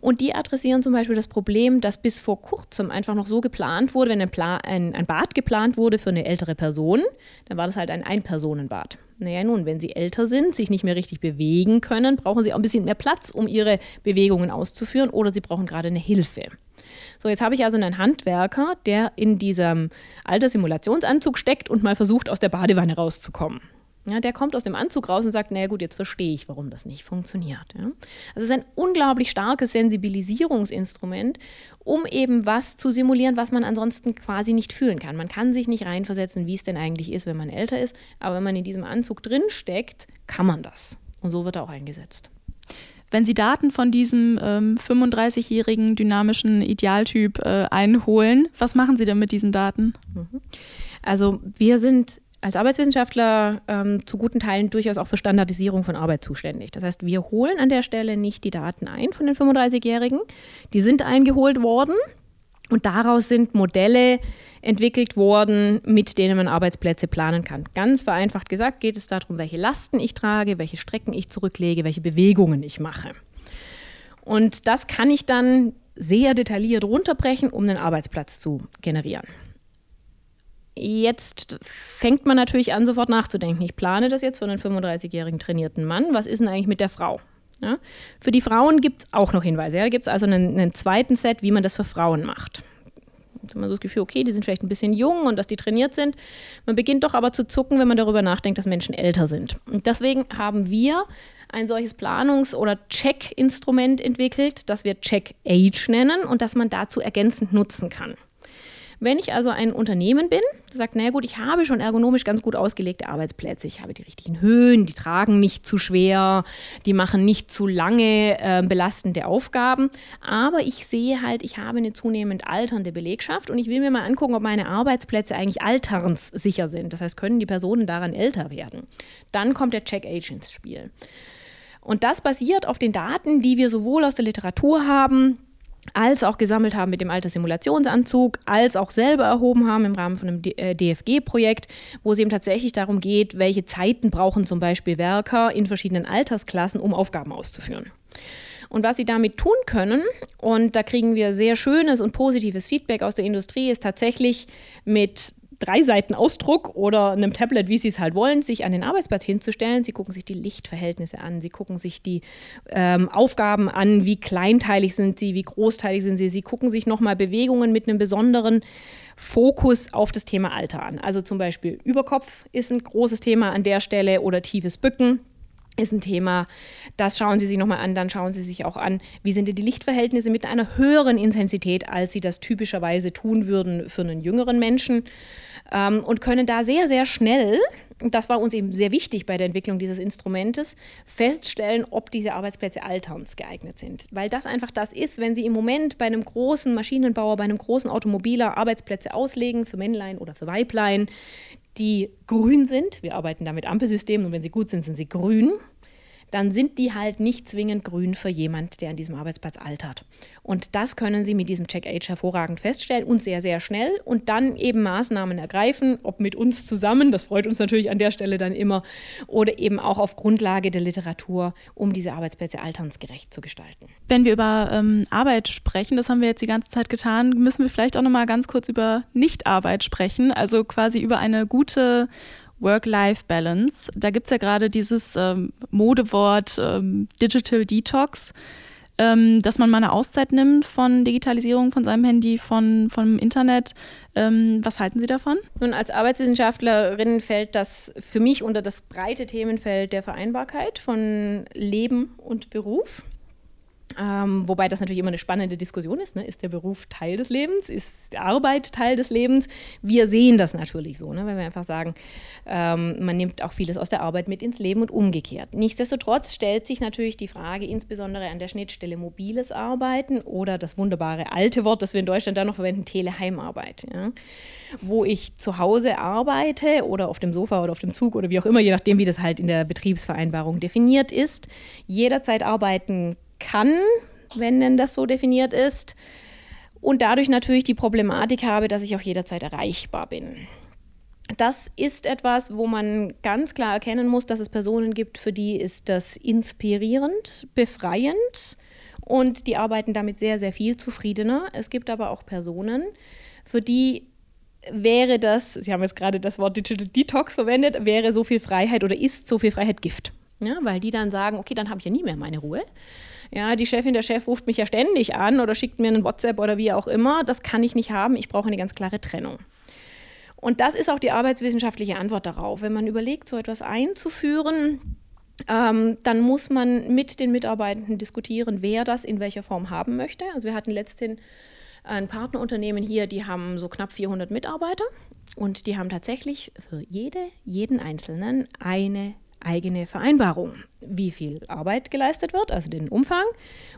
Und die adressieren zum Beispiel das Problem, dass bis vor kurzem einfach noch so geplant wurde, wenn ein, Pla ein, ein Bad geplant wurde für eine ältere Person, dann war das halt ein Ein-Personen-Bad. Naja, nun, wenn sie älter sind, sich nicht mehr richtig bewegen können, brauchen sie auch ein bisschen mehr Platz, um ihre Bewegungen auszuführen oder sie brauchen gerade eine Hilfe. So, jetzt habe ich also einen Handwerker, der in diesem Alterssimulationsanzug steckt und mal versucht, aus der Badewanne rauszukommen. Ja, der kommt aus dem Anzug raus und sagt, naja gut, jetzt verstehe ich, warum das nicht funktioniert. Ja. Also es ist ein unglaublich starkes Sensibilisierungsinstrument, um eben was zu simulieren, was man ansonsten quasi nicht fühlen kann. Man kann sich nicht reinversetzen, wie es denn eigentlich ist, wenn man älter ist, aber wenn man in diesem Anzug drin steckt, kann man das. Und so wird er auch eingesetzt. Wenn Sie Daten von diesem ähm, 35-jährigen dynamischen Idealtyp äh, einholen, was machen Sie denn mit diesen Daten? Mhm. Also wir sind als Arbeitswissenschaftler ähm, zu guten Teilen durchaus auch für Standardisierung von Arbeit zuständig. Das heißt, wir holen an der Stelle nicht die Daten ein von den 35-Jährigen. Die sind eingeholt worden und daraus sind Modelle entwickelt worden, mit denen man Arbeitsplätze planen kann. Ganz vereinfacht gesagt geht es darum, welche Lasten ich trage, welche Strecken ich zurücklege, welche Bewegungen ich mache. Und das kann ich dann sehr detailliert runterbrechen, um einen Arbeitsplatz zu generieren. Jetzt fängt man natürlich an, sofort nachzudenken. Ich plane das jetzt für einen 35-jährigen trainierten Mann. Was ist denn eigentlich mit der Frau? Ja? Für die Frauen gibt es auch noch Hinweise. Ja? Da gibt es also einen, einen, zweiten Set, wie man das für Frauen macht. Hat man so das Gefühl, okay, die sind vielleicht ein bisschen jung und dass die trainiert sind. Man beginnt doch aber zu zucken, wenn man darüber nachdenkt, dass Menschen älter sind. Und deswegen haben wir ein solches Planungs- oder Check-Instrument entwickelt, das wir Check-Age nennen und das man dazu ergänzend nutzen kann. Wenn ich also ein Unternehmen bin, das sagt, naja gut, ich habe schon ergonomisch ganz gut ausgelegte Arbeitsplätze, ich habe die richtigen Höhen, die tragen nicht zu schwer, die machen nicht zu lange äh, belastende Aufgaben, aber ich sehe halt, ich habe eine zunehmend alternde Belegschaft und ich will mir mal angucken, ob meine Arbeitsplätze eigentlich alternssicher sind. Das heißt, können die Personen daran älter werden? Dann kommt der Check-Age ins Spiel. Und das basiert auf den Daten, die wir sowohl aus der Literatur haben, als auch gesammelt haben mit dem Alterssimulationsanzug, als auch selber erhoben haben im Rahmen von einem DFG-Projekt, äh, wo es eben tatsächlich darum geht, welche Zeiten brauchen zum Beispiel Werker in verschiedenen Altersklassen, um Aufgaben auszuführen. Und was sie damit tun können, und da kriegen wir sehr schönes und positives Feedback aus der Industrie, ist tatsächlich mit drei Seiten Ausdruck oder einem Tablet, wie sie es halt wollen, sich an den Arbeitsplatz hinzustellen. Sie gucken sich die Lichtverhältnisse an, sie gucken sich die ähm, Aufgaben an, wie kleinteilig sind sie, wie großteilig sind sie. Sie gucken sich nochmal Bewegungen mit einem besonderen Fokus auf das Thema Alter an. Also zum Beispiel Überkopf ist ein großes Thema an der Stelle oder tiefes Bücken ist ein Thema. Das schauen Sie sich nochmal an. Dann schauen Sie sich auch an, wie sind denn die Lichtverhältnisse mit einer höheren Intensität, als Sie das typischerweise tun würden für einen jüngeren Menschen. Ähm, und können da sehr, sehr schnell, das war uns eben sehr wichtig bei der Entwicklung dieses Instrumentes, feststellen, ob diese Arbeitsplätze alternsgeeignet sind. Weil das einfach das ist, wenn Sie im Moment bei einem großen Maschinenbauer, bei einem großen Automobiler Arbeitsplätze auslegen für Männlein oder für Weiblein, die grün sind, wir arbeiten da mit Ampelsystemen und wenn sie gut sind, sind sie grün, dann sind die halt nicht zwingend grün für jemand, der an diesem Arbeitsplatz altert. Und das können Sie mit diesem Check-Age hervorragend feststellen und sehr, sehr schnell und dann eben Maßnahmen ergreifen, ob mit uns zusammen, das freut uns natürlich an der Stelle dann immer, oder eben auch auf Grundlage der Literatur, um diese Arbeitsplätze alternsgerecht zu gestalten. Wenn wir über ähm, Arbeit sprechen, das haben wir jetzt die ganze Zeit getan, müssen wir vielleicht auch noch mal ganz kurz über Nichtarbeit sprechen, also quasi über eine gute Work-Life-Balance. Da gibt es ja gerade dieses ähm, Modewort ähm, Digital Detox, ähm, dass man mal eine Auszeit nimmt von Digitalisierung, von seinem Handy, von, vom Internet. Ähm, was halten Sie davon? Nun, als Arbeitswissenschaftlerin fällt das für mich unter das breite Themenfeld der Vereinbarkeit von Leben und Beruf. Ähm, wobei das natürlich immer eine spannende Diskussion ist. Ne? Ist der Beruf Teil des Lebens? Ist Arbeit Teil des Lebens? Wir sehen das natürlich so, ne? wenn wir einfach sagen, ähm, man nimmt auch vieles aus der Arbeit mit ins Leben und umgekehrt. Nichtsdestotrotz stellt sich natürlich die Frage, insbesondere an der Schnittstelle mobiles Arbeiten oder das wunderbare alte Wort, das wir in Deutschland dann noch verwenden, Teleheimarbeit. Ja? Wo ich zu Hause arbeite oder auf dem Sofa oder auf dem Zug oder wie auch immer, je nachdem, wie das halt in der Betriebsvereinbarung definiert ist, jederzeit arbeiten kann, wenn denn das so definiert ist. Und dadurch natürlich die Problematik habe, dass ich auch jederzeit erreichbar bin. Das ist etwas, wo man ganz klar erkennen muss, dass es Personen gibt, für die ist das inspirierend, befreiend und die arbeiten damit sehr, sehr viel zufriedener. Es gibt aber auch Personen, für die wäre das, Sie haben jetzt gerade das Wort Digital Detox verwendet, wäre so viel Freiheit oder ist so viel Freiheit Gift. Ja, weil die dann sagen, okay, dann habe ich ja nie mehr meine Ruhe. Ja, die Chefin, der Chef ruft mich ja ständig an oder schickt mir einen WhatsApp oder wie auch immer. Das kann ich nicht haben. Ich brauche eine ganz klare Trennung. Und das ist auch die arbeitswissenschaftliche Antwort darauf. Wenn man überlegt, so etwas einzuführen, ähm, dann muss man mit den Mitarbeitenden diskutieren, wer das in welcher Form haben möchte. Also wir hatten letztens ein Partnerunternehmen hier, die haben so knapp 400 Mitarbeiter und die haben tatsächlich für jede, jeden Einzelnen eine eigene Vereinbarung, wie viel Arbeit geleistet wird, also den Umfang,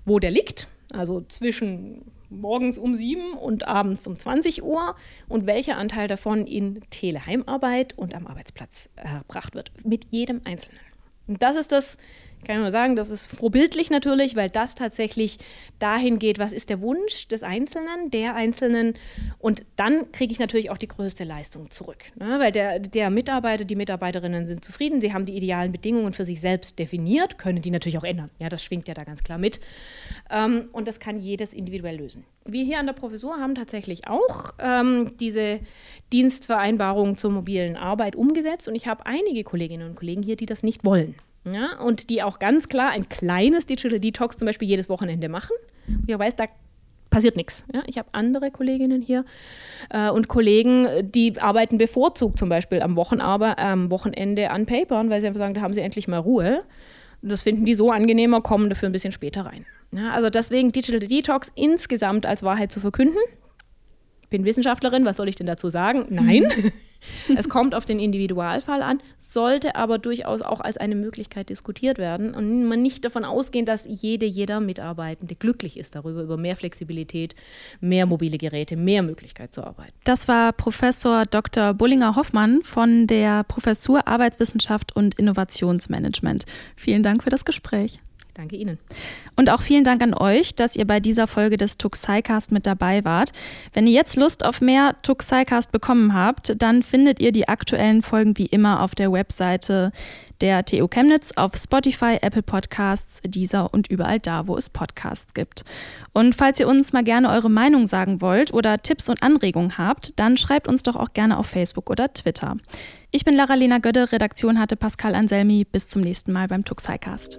wo der liegt, also zwischen morgens um 7 und abends um 20 Uhr und welcher Anteil davon in Teleheimarbeit und am Arbeitsplatz erbracht wird, mit jedem Einzelnen. Und das ist das kann ich nur sagen, das ist vorbildlich natürlich, weil das tatsächlich dahin geht, was ist der Wunsch des Einzelnen, der Einzelnen. Und dann kriege ich natürlich auch die größte Leistung zurück. Ne? Weil der, der Mitarbeiter, die Mitarbeiterinnen sind zufrieden, sie haben die idealen Bedingungen für sich selbst definiert, können die natürlich auch ändern. Ja, das schwingt ja da ganz klar mit. Ähm, und das kann jedes individuell lösen. Wir hier an der Professur haben tatsächlich auch ähm, diese Dienstvereinbarung zur mobilen Arbeit umgesetzt. Und ich habe einige Kolleginnen und Kollegen hier, die das nicht wollen. Ja, und die auch ganz klar ein kleines Digital Detox zum Beispiel jedes Wochenende machen. Und ich weiß, da passiert nichts. Ja, ich habe andere Kolleginnen hier äh, und Kollegen, die arbeiten bevorzugt zum Beispiel am, Wochenarbe am Wochenende an Papern, weil sie einfach sagen, da haben sie endlich mal Ruhe. Und das finden die so angenehmer, kommen dafür ein bisschen später rein. Ja, also deswegen Digital Detox insgesamt als Wahrheit zu verkünden. Ich bin Wissenschaftlerin, was soll ich denn dazu sagen? Nein. Es kommt auf den Individualfall an, sollte aber durchaus auch als eine Möglichkeit diskutiert werden und man nicht davon ausgehen, dass jede, jeder Mitarbeitende glücklich ist darüber, über mehr Flexibilität, mehr mobile Geräte, mehr Möglichkeit zu arbeiten. Das war Professor Dr. Bullinger Hoffmann von der Professur Arbeitswissenschaft und Innovationsmanagement. Vielen Dank für das Gespräch. Danke Ihnen. Und auch vielen Dank an euch, dass ihr bei dieser Folge des Tuxicast mit dabei wart. Wenn ihr jetzt Lust auf mehr Tuxicast bekommen habt, dann findet ihr die aktuellen Folgen wie immer auf der Webseite der TU Chemnitz auf Spotify, Apple Podcasts, Deezer und überall da, wo es Podcasts gibt. Und falls ihr uns mal gerne eure Meinung sagen wollt oder Tipps und Anregungen habt, dann schreibt uns doch auch gerne auf Facebook oder Twitter. Ich bin Lara-Lena Gödde, Redaktion hatte Pascal Anselmi. Bis zum nächsten Mal beim Tuxicast.